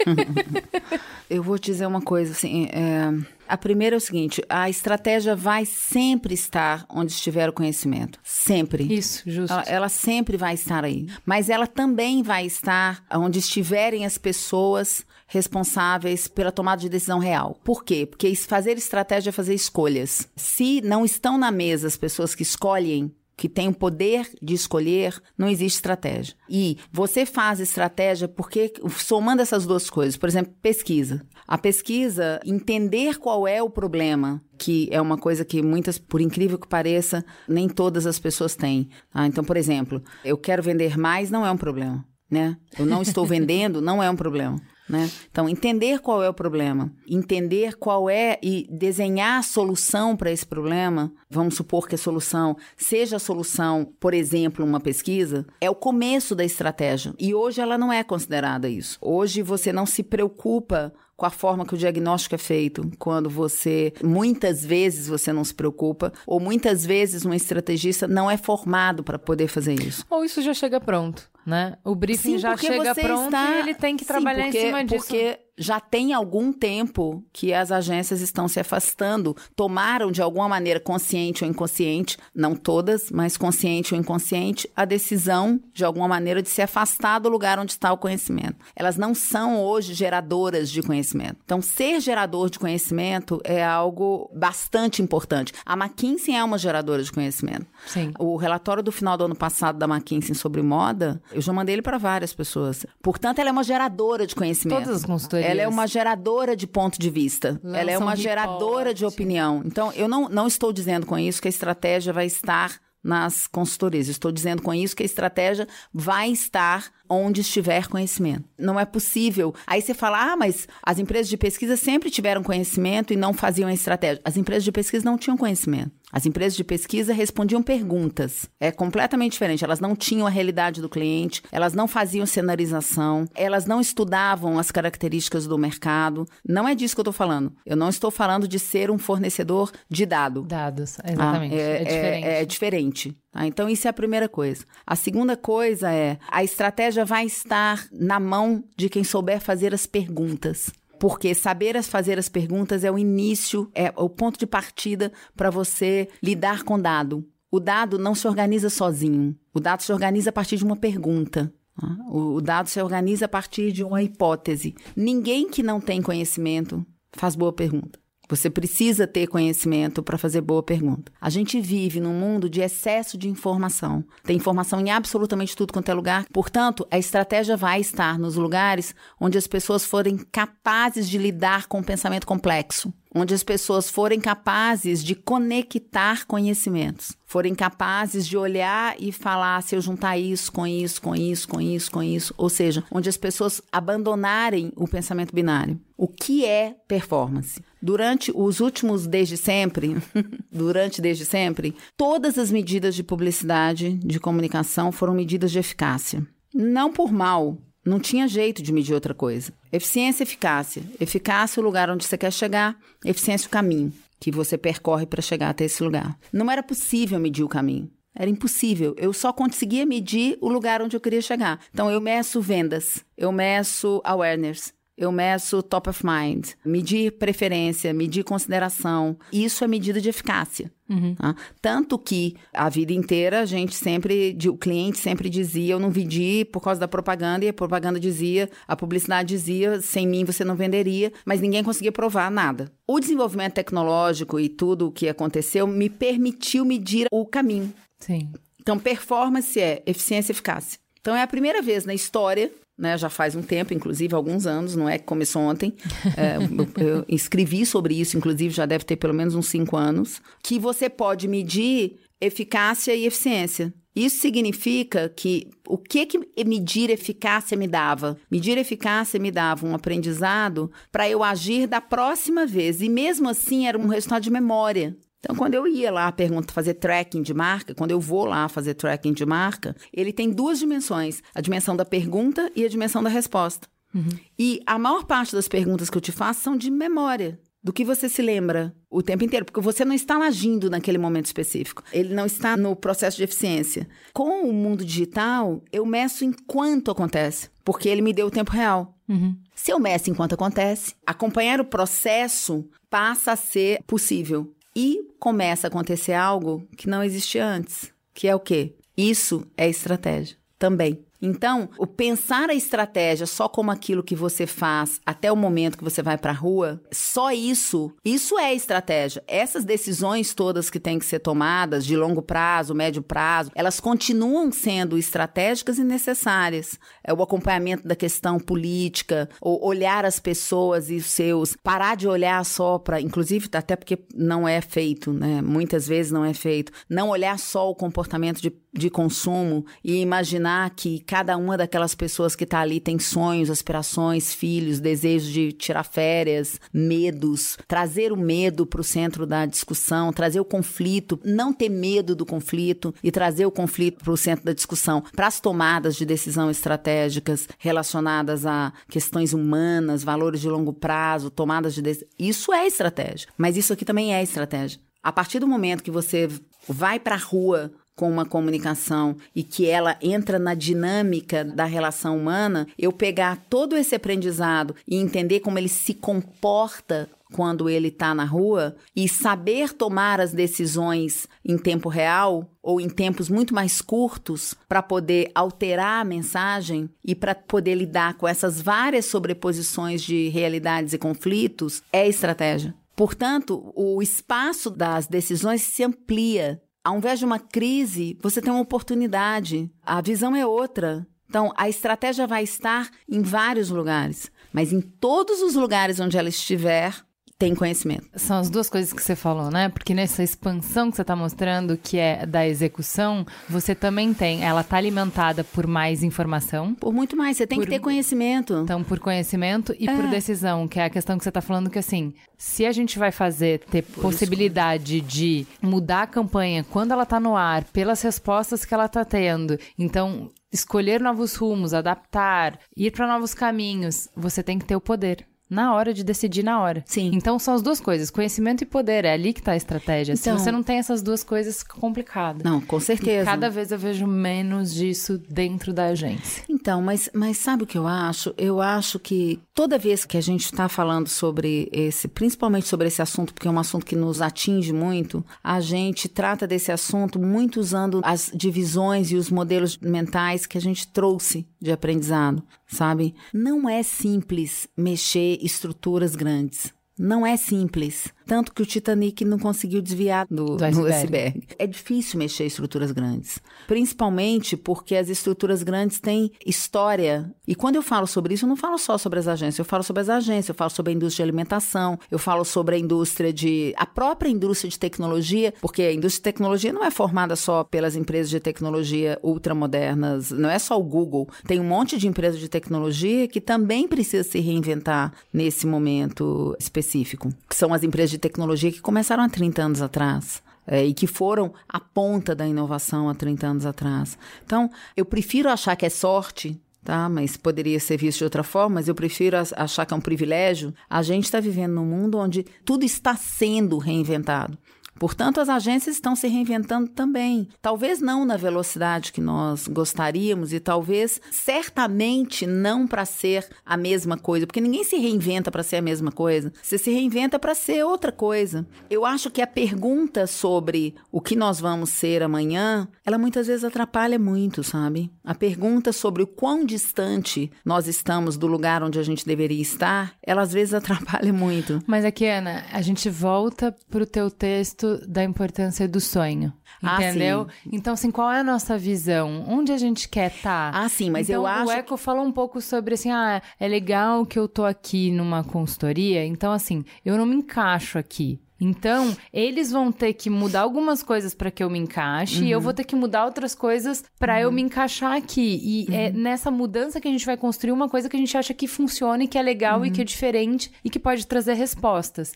Eu vou te dizer uma coisa, assim, é, a primeira é o seguinte: a estratégia vai sempre estar onde estiver o conhecimento. Sempre. Isso, justo. Ela, ela, sempre vai estar aí. Mas ela também vai estar onde estiverem as pessoas responsáveis pela tomada de decisão real. Por quê? Porque fazer estratégia é fazer escolhas. Se não estão na mesa as pessoas que escolhem que tem o poder de escolher, não existe estratégia. E você faz estratégia porque, somando essas duas coisas, por exemplo, pesquisa. A pesquisa, entender qual é o problema, que é uma coisa que muitas, por incrível que pareça, nem todas as pessoas têm. Ah, então, por exemplo, eu quero vender mais não é um problema. Né? Eu não estou vendendo, não é um problema. Né? Então, entender qual é o problema, entender qual é e desenhar a solução para esse problema, vamos supor que a solução seja a solução, por exemplo, uma pesquisa, é o começo da estratégia. E hoje ela não é considerada isso. Hoje você não se preocupa com a forma que o diagnóstico é feito, quando você muitas vezes você não se preocupa, ou muitas vezes um estrategista não é formado para poder fazer isso. Ou isso já chega pronto, né? O briefing Sim, já chega pronto está... e ele tem que trabalhar Sim, porque, em cima disso. Porque já tem algum tempo que as agências estão se afastando, tomaram de alguma maneira, consciente ou inconsciente, não todas, mas consciente ou inconsciente, a decisão, de alguma maneira, de se afastar do lugar onde está o conhecimento. Elas não são hoje geradoras de conhecimento. Então, ser gerador de conhecimento é algo bastante importante. A McKinsey é uma geradora de conhecimento. Sim. O relatório do final do ano passado da McKinsey sobre moda, eu já mandei ele para várias pessoas. Portanto, ela é uma geradora de conhecimento. Todas as consultorias ela é uma geradora de ponto de vista. Lançam ela é uma geradora de opinião. Então, eu não, não estou dizendo com isso que a estratégia vai estar nas consultorias. Estou dizendo com isso que a estratégia vai estar onde estiver conhecimento. Não é possível. Aí você fala, ah, mas as empresas de pesquisa sempre tiveram conhecimento e não faziam a estratégia. As empresas de pesquisa não tinham conhecimento. As empresas de pesquisa respondiam perguntas. É completamente diferente. Elas não tinham a realidade do cliente, elas não faziam cenarização, elas não estudavam as características do mercado. Não é disso que eu estou falando. Eu não estou falando de ser um fornecedor de dado. Dados, exatamente. Ah, é, é, diferente. É, é diferente. Tá? Então, isso é a primeira coisa. A segunda coisa é: a estratégia vai estar na mão de quem souber fazer as perguntas porque saber fazer as perguntas é o início, é o ponto de partida para você lidar com dado. O dado não se organiza sozinho. O dado se organiza a partir de uma pergunta. Tá? O dado se organiza a partir de uma hipótese. Ninguém que não tem conhecimento faz boa pergunta. Você precisa ter conhecimento para fazer boa pergunta. A gente vive num mundo de excesso de informação. Tem informação em absolutamente tudo quanto é lugar. Portanto, a estratégia vai estar nos lugares onde as pessoas forem capazes de lidar com o pensamento complexo onde as pessoas forem capazes de conectar conhecimentos, forem capazes de olhar e falar se eu juntar isso com isso, com isso, com isso, com isso, ou seja, onde as pessoas abandonarem o pensamento binário. O que é performance? Durante os últimos desde sempre, durante desde sempre, todas as medidas de publicidade, de comunicação foram medidas de eficácia. Não por mal, não tinha jeito de medir outra coisa. Eficiência eficácia. Eficácia é o lugar onde você quer chegar, eficiência é o caminho que você percorre para chegar até esse lugar. Não era possível medir o caminho. Era impossível. Eu só conseguia medir o lugar onde eu queria chegar. Então, eu meço vendas, eu meço awareness, eu meço top of mind, medir preferência, medir consideração. Isso é medida de eficácia. Uhum. Tá? Tanto que a vida inteira a gente sempre, o cliente sempre dizia, eu não vendi por causa da propaganda, e a propaganda dizia, a publicidade dizia, sem mim você não venderia, mas ninguém conseguia provar nada. O desenvolvimento tecnológico e tudo o que aconteceu me permitiu medir o caminho. Sim. Então, performance é eficiência e eficácia. Então, é a primeira vez na história né, já faz um tempo, inclusive alguns anos, não é que começou ontem. É, eu, escrevi sobre isso, inclusive já deve ter pelo menos uns cinco anos, que você pode medir eficácia e eficiência. Isso significa que o que, que medir eficácia me dava? Medir eficácia me dava um aprendizado para eu agir da próxima vez. E mesmo assim era um resultado de memória. Então, quando eu ia lá pergunta, fazer tracking de marca, quando eu vou lá fazer tracking de marca, ele tem duas dimensões: a dimensão da pergunta e a dimensão da resposta. Uhum. E a maior parte das perguntas que eu te faço são de memória. Do que você se lembra o tempo inteiro, porque você não está agindo naquele momento específico. Ele não está no processo de eficiência. Com o mundo digital, eu meço enquanto acontece, porque ele me deu o tempo real. Uhum. Se eu meço enquanto acontece, acompanhar o processo passa a ser possível. E começa a acontecer algo que não existia antes, que é o quê? Isso é estratégia também. Então, o pensar a estratégia só como aquilo que você faz até o momento que você vai para a rua, só isso, isso é estratégia. Essas decisões todas que têm que ser tomadas de longo prazo, médio prazo, elas continuam sendo estratégicas e necessárias. É o acompanhamento da questão política, ou olhar as pessoas e os seus, parar de olhar só para, inclusive até porque não é feito, né? Muitas vezes não é feito. Não olhar só o comportamento de, de consumo e imaginar que cada uma daquelas pessoas que está ali tem sonhos, aspirações, filhos, desejos de tirar férias, medos, trazer o medo para o centro da discussão, trazer o conflito, não ter medo do conflito e trazer o conflito para o centro da discussão, para as tomadas de decisão estratégicas relacionadas a questões humanas, valores de longo prazo, tomadas de decisão. Isso é estratégia, mas isso aqui também é estratégia. A partir do momento que você vai para a rua com uma comunicação e que ela entra na dinâmica da relação humana, eu pegar todo esse aprendizado e entender como ele se comporta quando ele está na rua e saber tomar as decisões em tempo real ou em tempos muito mais curtos para poder alterar a mensagem e para poder lidar com essas várias sobreposições de realidades e conflitos é estratégia. Portanto, o espaço das decisões se amplia ao invés de uma crise, você tem uma oportunidade. A visão é outra. Então, a estratégia vai estar em vários lugares, mas em todos os lugares onde ela estiver, tem conhecimento. São as duas coisas que você falou, né? Porque nessa expansão que você está mostrando, que é da execução, você também tem, ela está alimentada por mais informação. Por muito mais, você tem Por- que ter conhecimento. Então, por conhecimento e por É. decisão, que é a questão que você está falando que assim, se a gente vai fazer ter possibilidade de mudar a campanha quando ela está no ar, pelas respostas que ela está tendo, então escolher novos rumos, adaptar, ir para novos caminhos, você tem que ter o poder. Na hora de decidir na hora. Sim. Então são as duas coisas, conhecimento e poder. É ali que tá a estratégia. Então- Se você não tem essas duas coisas, fica complicado. Não, com certeza. Cada vez eu vejo menos disso dentro da agência. Então, mas, mas sabe o que eu acho? Eu acho que toda vez que a gente está falando sobre esse, principalmente sobre esse assunto, porque é um assunto que nos atinge muito, a gente trata desse assunto muito usando as divisões e os modelos mentais que a gente trouxe de aprendizado, sabe? Não é simples mexer estruturas grandes. Não é simples. Tanto que o Titanic não conseguiu desviar do, Do do iceberg. iceberg. É difícil mexer estruturas grandes. Principalmente porque as estruturas grandes têm história. E quando eu falo sobre isso, eu não falo só sobre as agências. Eu falo sobre as agências, eu falo sobre a indústria de alimentação, eu falo sobre a indústria de. a própria indústria de tecnologia, porque a indústria de tecnologia não é formada só pelas empresas de tecnologia ultramodernas, não é só o Google. Tem um monte de empresas de tecnologia que também precisa se reinventar nesse momento específico. Que são as empresas de tecnologia que começaram há 30 anos atrás. é, e que foram a ponta da inovação há 30 anos atrás. Então, eu prefiro achar que é sorte, tá? Mas poderia ser visto de outra forma, mas eu prefiro achar que é um privilégio. A gente está vivendo num mundo onde tudo está sendo reinventado. Portanto, as agências estão se reinventando também. Talvez não na velocidade que nós gostaríamos e talvez certamente não para ser a mesma coisa, porque ninguém se reinventa para ser a mesma coisa. Você se reinventa para ser outra coisa. Eu acho que a pergunta sobre o que nós vamos ser amanhã, ela muitas vezes atrapalha muito, sabe? A pergunta sobre o quão distante nós estamos do lugar onde a gente deveria estar, ela às vezes atrapalha muito. Mas aqui, Ana, a gente volta pro teu texto da importância do sonho. Ah, Entendeu? Então, assim, qual é a nossa visão? Onde a gente quer estar? Ah, sim, mas então, eu acho O Eco falou um pouco sobre assim: ah, é legal que eu tô aqui numa consultoria, então, assim, eu não me encaixo aqui. Então, eles vão ter que mudar algumas coisas para que eu me encaixe e eu vou ter que mudar outras coisas para eu me encaixar aqui. E é nessa mudança que a gente vai construir uma coisa que a gente acha que funciona e que é legal e que é diferente e que pode trazer respostas.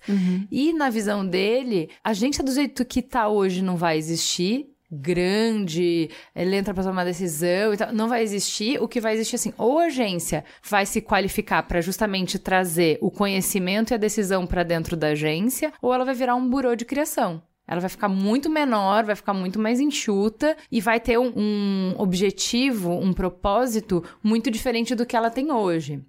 E na visão dele, a gente do jeito que tá hoje não vai existir grande, ele entra para tomar decisão e tal, não vai existir. O que vai existir assim, ou a agência vai se qualificar para justamente trazer o conhecimento e a decisão para dentro da agência, ou ela vai virar um burô de criação. Ela vai ficar muito menor, vai ficar muito mais enxuta e vai ter um, um objetivo, um propósito muito diferente do que ela tem hoje.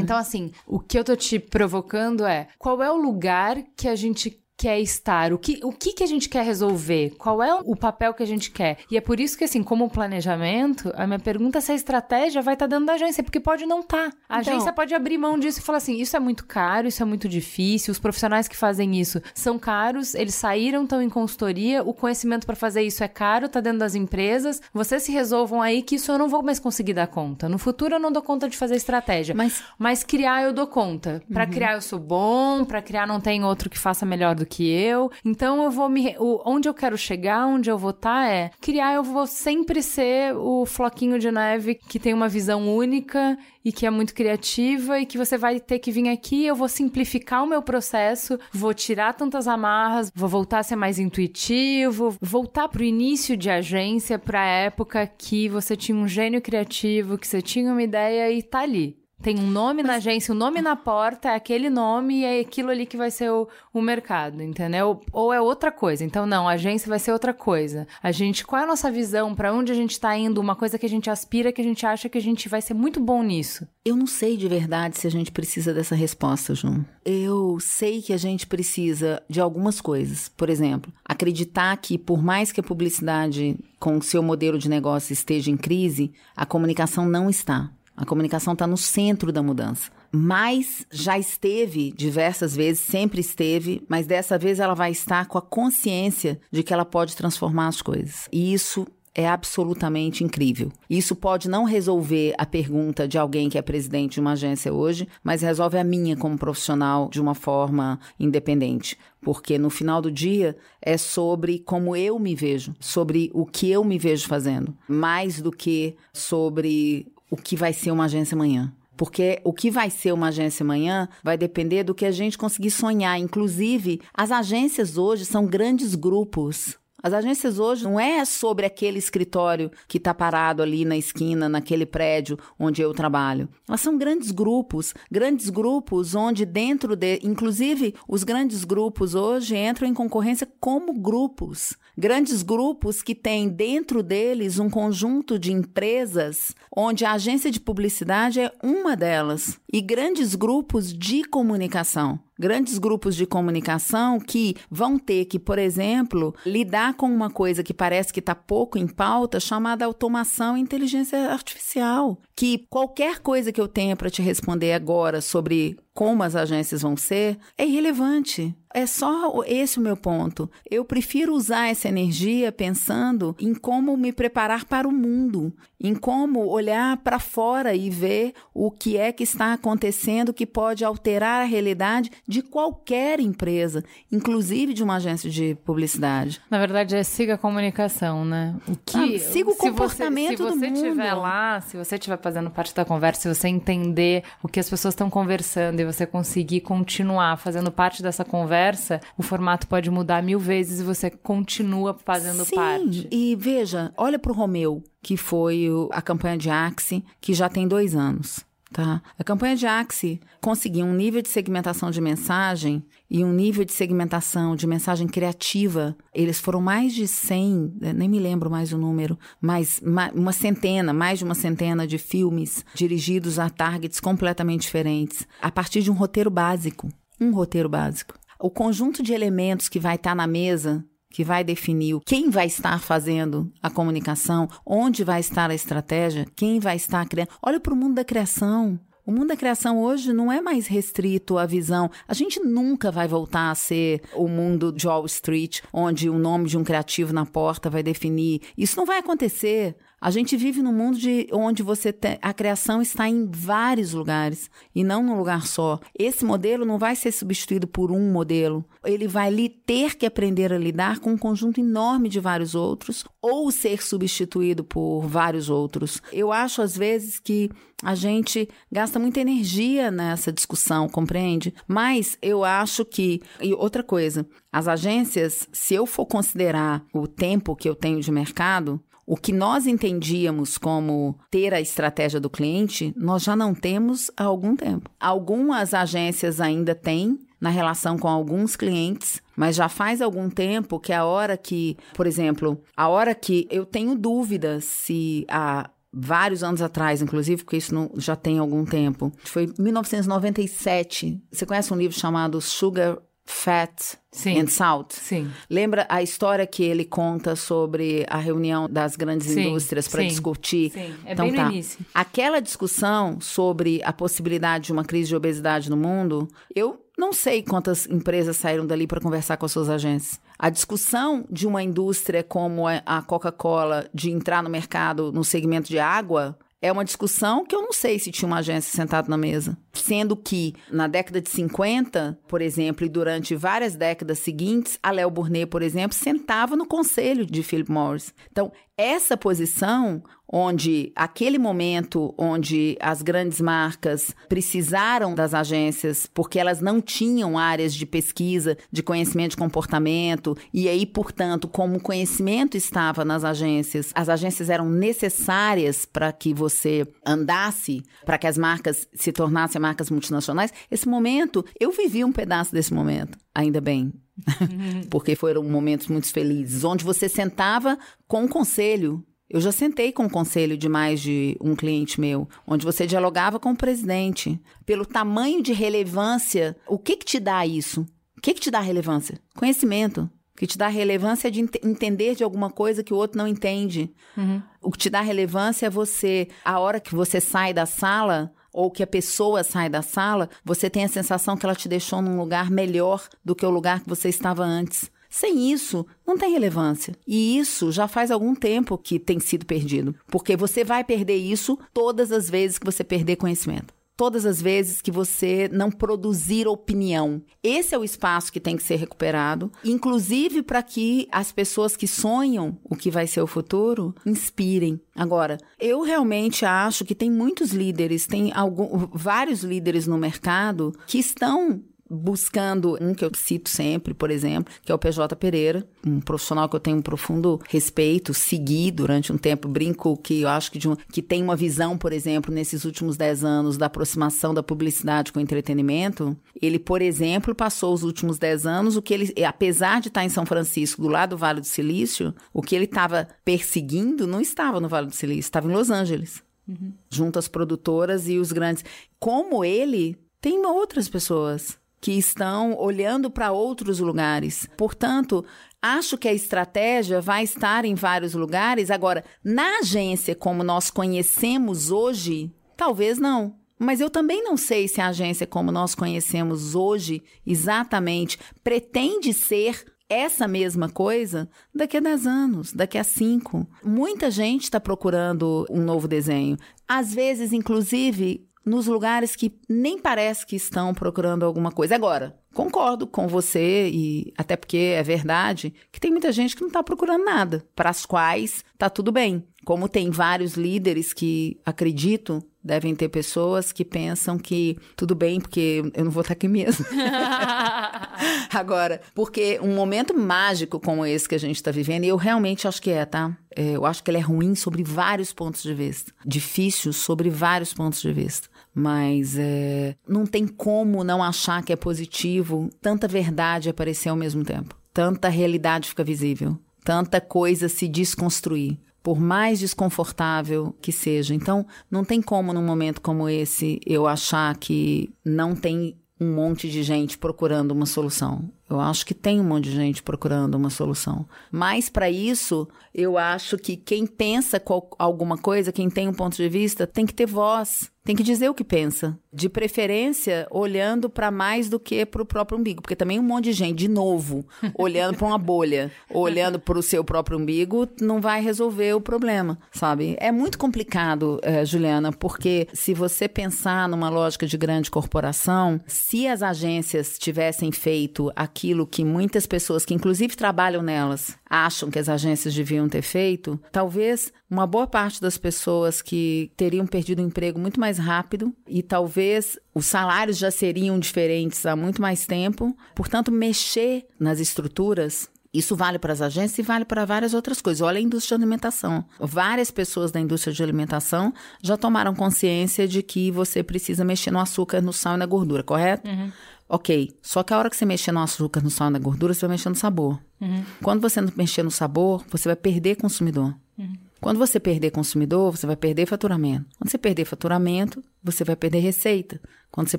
Então, assim, o que eu tô te provocando é qual é o lugar que a gente quer estar, o que, o que que a gente quer resolver, qual é o papel que a gente quer. E é por isso que, assim, como planejamento, a minha pergunta é se a estratégia vai estar dentro da agência, porque pode não estar. A Então- agência pode abrir mão disso e falar assim, isso é muito caro, isso é muito difícil, os profissionais que fazem isso são caros, eles saíram, estão em consultoria, o conhecimento para fazer isso é caro, tá dentro das empresas, vocês se resolvam aí que isso eu não vou mais conseguir dar conta. No futuro eu não dou conta de fazer estratégia. Mas- Mas criar eu dou conta. Pra criar eu sou bom, pra criar não tem outro que faça melhor do que eu. Então eu vou me. o- onde eu quero chegar, onde eu vou estar é. Criar eu vou sempre ser o floquinho de neve que tem uma visão única e que é muito criativa e que você vai ter que vir aqui. Eu vou simplificar o meu processo, vou tirar tantas amarras, vou voltar a ser mais intuitivo, voltar pro início de agência, pra época que você tinha um gênio criativo, que você tinha uma ideia e tá ali. Tem um nome na agência, um nome na porta, é aquele nome e é aquilo ali que vai ser o, o mercado, entendeu? Ou é outra coisa. Então, não, a agência vai ser outra coisa. A gente, qual é a nossa visão? Pra onde a gente tá indo? Uma coisa que a gente aspira, que a gente acha que a gente vai ser muito bom nisso. Eu não sei de verdade se a gente precisa dessa resposta, João. Eu sei que a gente precisa de algumas coisas. Por exemplo, acreditar que, por mais que a publicidade com o seu modelo de negócio esteja em crise, a comunicação não está. A comunicação está no centro da mudança. Mas já esteve diversas vezes, sempre esteve, mas dessa vez ela vai estar com a consciência de que ela pode transformar as coisas. E isso é absolutamente incrível. Isso pode não resolver a pergunta de alguém que é presidente de uma agência hoje, mas resolve a minha como profissional de uma forma independente. Porque no final do dia é sobre como eu me vejo, sobre o que eu me vejo fazendo, mais do que sobre o que vai ser uma agência amanhã. Porque o que vai ser uma agência amanhã vai depender do que a gente conseguir sonhar. Inclusive, as agências hoje são grandes grupos. As agências hoje não é sobre aquele escritório que está parado ali na esquina, naquele prédio onde eu trabalho. Elas são grandes grupos, grandes grupos onde dentro de, inclusive os grandes grupos hoje entram em concorrência como grupos. Grandes grupos que têm dentro deles um conjunto de empresas onde a agência de publicidade é uma delas e grandes grupos de comunicação grandes grupos de comunicação que vão ter que, por exemplo, lidar com uma coisa que parece que está pouco em pauta, chamada automação e inteligência artificial. Que qualquer coisa que eu tenha para te responder agora sobre como as agências vão ser é irrelevante. É só esse o meu ponto. Eu prefiro usar essa energia pensando em como me preparar para o mundo, em como olhar para fora e ver o que é que está acontecendo que pode alterar a realidade de qualquer empresa, inclusive de uma agência de publicidade. Na verdade, é siga a comunicação, né? O que ah, siga o comportamento você, se você estiver lá, se você estiver fazendo parte da conversa, se você entender o que as pessoas estão conversando e você conseguir continuar fazendo parte dessa conversa, o formato pode mudar mil vezes e você continua fazendo Sim, parte. E veja, olha para o Romeu, que foi a campanha de Axe, que já tem dois anos. Tá? A campanha de Axe conseguiu um nível de segmentação de mensagem e um nível de segmentação de mensagem criativa. Eles foram mais de 100, né, nem me lembro mais o número, mas uma centena, mais de uma centena de filmes dirigidos a targets completamente diferentes, a partir de um roteiro básico. Um roteiro básico. O conjunto de elementos que vai estar na mesa que vai definir quem vai estar fazendo a comunicação, onde vai estar a estratégia, quem vai estar criando. Olha para o mundo da criação. O mundo da criação hoje não é mais restrito à visão. A gente nunca vai voltar a ser o mundo de Wall Street, onde o nome de um criativo na porta vai definir. Isso não vai acontecer. A gente vive num mundo de, onde você tem, a criação está em vários lugares e não num lugar só. Esse modelo não vai ser substituído por um modelo. Ele vai lhe ter que aprender a lidar com um conjunto enorme de vários outros ou ser substituído por vários outros. Eu acho às vezes que a gente gasta muita energia nessa discussão, compreende? Mas eu acho que e outra coisa, as agências, se eu for considerar o tempo que eu tenho de mercado, o que nós entendíamos como ter a estratégia do cliente, nós já não temos há algum tempo. Algumas agências ainda têm na relação com alguns clientes, mas já faz algum tempo que a hora que, por exemplo, a hora que eu tenho dúvidas se há vários anos atrás, inclusive, porque isso não, já tem algum tempo. Foi 1997. Você conhece um livro chamado Sugar Fat Sim. and Salt. Sim. Lembra a história que ele conta sobre a reunião das grandes sim, indústrias para discutir? Sim, é então, bem tá. no início. Aquela discussão sobre a possibilidade de uma crise de obesidade no mundo, eu não sei quantas empresas saíram dali para conversar com as suas agências. A discussão de uma indústria como a Coca-Cola de entrar no mercado no segmento de água é uma discussão que eu não sei se tinha uma agência sentada na mesa. Sendo que, na década de 50, por exemplo, e durante várias décadas seguintes, a Léo Burnet, por exemplo, sentava no conselho de Philip Morris. Então, essa posição, onde aquele momento onde as grandes marcas precisaram das agências porque elas não tinham áreas de pesquisa, de conhecimento de comportamento, e aí, portanto, como o conhecimento estava nas agências, as agências eram necessárias para que você andasse, para que as marcas se tornassem marcas multinacionais. Esse momento, eu vivi um pedaço desse momento, ainda bem. Porque foram momentos muito felizes, onde você sentava com o conselho. Eu já sentei com o conselho de mais de um cliente meu, onde você dialogava com o presidente. Pelo tamanho de relevância, o que que te dá isso? O que que te dá relevância? Conhecimento. O que te dá relevância é de ent entender de alguma coisa que o outro não entende. Uhum. O que te dá relevância é você, a hora que você sai da sala, ou que a pessoa sai da sala, você tem a sensação que ela te deixou num lugar melhor do que o lugar que você estava antes. Sem isso, não tem relevância. E isso já faz algum tempo que tem sido perdido. Porque você vai perder isso todas as vezes que você perder conhecimento todas as vezes que você não produzir opinião. Esse é o espaço que tem que ser recuperado, inclusive para que as pessoas que sonham o que vai ser o futuro inspirem. Agora, eu realmente acho que tem muitos líderes, tem algum, vários líderes no mercado que estão buscando um que eu cito sempre, por exemplo, que é o PJ Pereira, um profissional que eu tenho um profundo respeito, segui durante um tempo, brinco que eu acho que, um, que tem uma visão, por exemplo, nesses últimos 10 anos da aproximação da publicidade com o entretenimento. Ele, por exemplo, passou os últimos 10 anos, o que ele, apesar de estar em São Francisco, do lado do Vale do Silício, o que ele estava perseguindo não estava no Vale do Silício, estava em Los Angeles. Uhum. Junto às produtoras e os grandes. Como ele, tem outras pessoas que estão olhando para outros lugares. Portanto, acho que a estratégia vai estar em vários lugares. Agora, na agência como nós conhecemos hoje, talvez não. Mas eu também não sei se a agência como nós conhecemos hoje exatamente pretende ser essa mesma coisa daqui a 10 anos, daqui a 5. Muita gente está procurando um novo desenho. Às vezes, inclusive, nos lugares que nem parece que estão procurando alguma coisa. Agora, concordo com você, e até porque é verdade, que tem muita gente que não está procurando nada, para as quais está tudo bem. Como tem vários líderes que acredito devem ter pessoas que pensam que tudo bem, porque eu não vou estar aqui mesmo. Agora, porque um momento mágico como esse que a gente está vivendo, e eu realmente acho que é, tá? É, eu acho que ele é ruim sobre vários pontos de vista, difícil sobre vários pontos de vista. Mas é, não tem como não achar que é positivo tanta verdade aparecer ao mesmo tempo, tanta realidade fica visível, tanta coisa se desconstruir por mais desconfortável que seja. Então, não tem como num momento como esse eu achar que não tem um monte de gente procurando uma solução. Eu acho que tem um monte de gente procurando uma solução. Mas para isso, eu acho que quem pensa alguma coisa, quem tem um ponto de vista, tem que ter voz tem que dizer o que pensa. De preferência, olhando para mais do que para o próprio umbigo. Porque também um monte de gente, de novo, olhando para uma bolha, olhando para o seu próprio umbigo, não vai resolver o problema, sabe? É muito complicado, eh, Juliana, porque se você pensar numa lógica de grande corporação, se as agências tivessem feito aquilo que muitas pessoas, que inclusive trabalham nelas, acham que as agências deviam ter feito, talvez uma boa parte das pessoas que teriam perdido o emprego muito mais rápido e talvez os salários já seriam diferentes há muito mais tempo. Portanto, mexer nas estruturas isso vale para as agências e vale para várias outras coisas. Olha a indústria de alimentação. Várias pessoas da indústria de alimentação já tomaram consciência de que você precisa mexer no açúcar, no sal e na gordura, correto? Uhum. Ok. Só que a hora que você mexer no açúcar, no sal na gordura, você vai mexer no sabor. Uhum. Quando você não mexer no sabor, você vai perder consumidor. Uhum. Quando você perder consumidor, você vai perder faturamento. Quando você perder faturamento, você vai perder receita. Quando você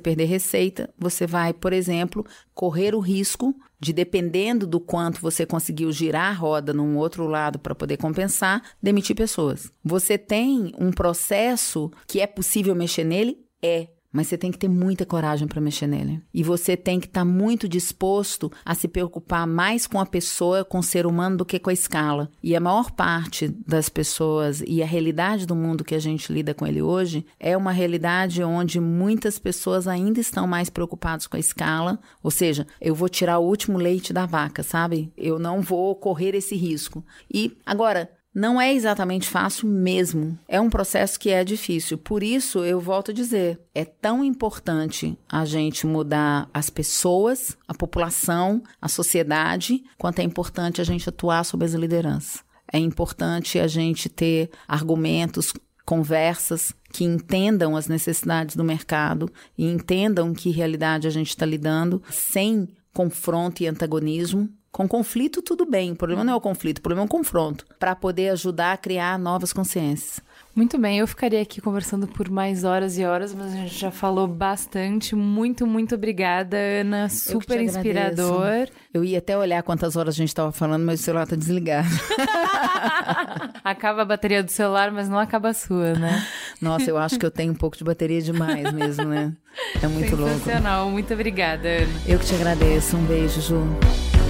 perder receita, você vai, por exemplo, correr o risco de, dependendo do quanto você conseguiu girar a roda num outro lado para poder compensar, demitir pessoas. Você tem um processo que é possível mexer nele? É. Mas você tem que ter muita coragem para mexer nele. E você tem que estar tá muito disposto a se preocupar mais com a pessoa, com o ser humano, do que com a escala. E a maior parte das pessoas e a realidade do mundo que a gente lida com ele hoje é uma realidade onde muitas pessoas ainda estão mais preocupadas com a escala. Ou seja, eu vou tirar o último leite da vaca, sabe? Eu não vou correr esse risco. E agora, não é exatamente fácil mesmo. É um processo que é difícil. Por isso, eu volto a dizer: é tão importante a gente mudar as pessoas, a população, a sociedade, quanto é importante a gente atuar sobre as lideranças. É importante a gente ter argumentos, conversas que entendam as necessidades do mercado e entendam que realidade a gente está lidando sem confronto e antagonismo, com conflito, tudo bem. O problema não é o conflito, o problema é o confronto. Para poder ajudar a criar novas consciências. Muito bem, eu ficaria aqui conversando por mais horas e horas, mas a gente já falou bastante. Muito, muito obrigada, Ana. Super eu inspirador. Eu ia até olhar quantas horas a gente estava falando, mas o celular está desligado. acaba a bateria do celular, mas não acaba a sua, né? Nossa, eu acho que eu tenho um pouco de bateria demais mesmo, né? É muito louco. Sensacional, muito obrigada, Ana. Eu que te agradeço. Um beijo, Ju.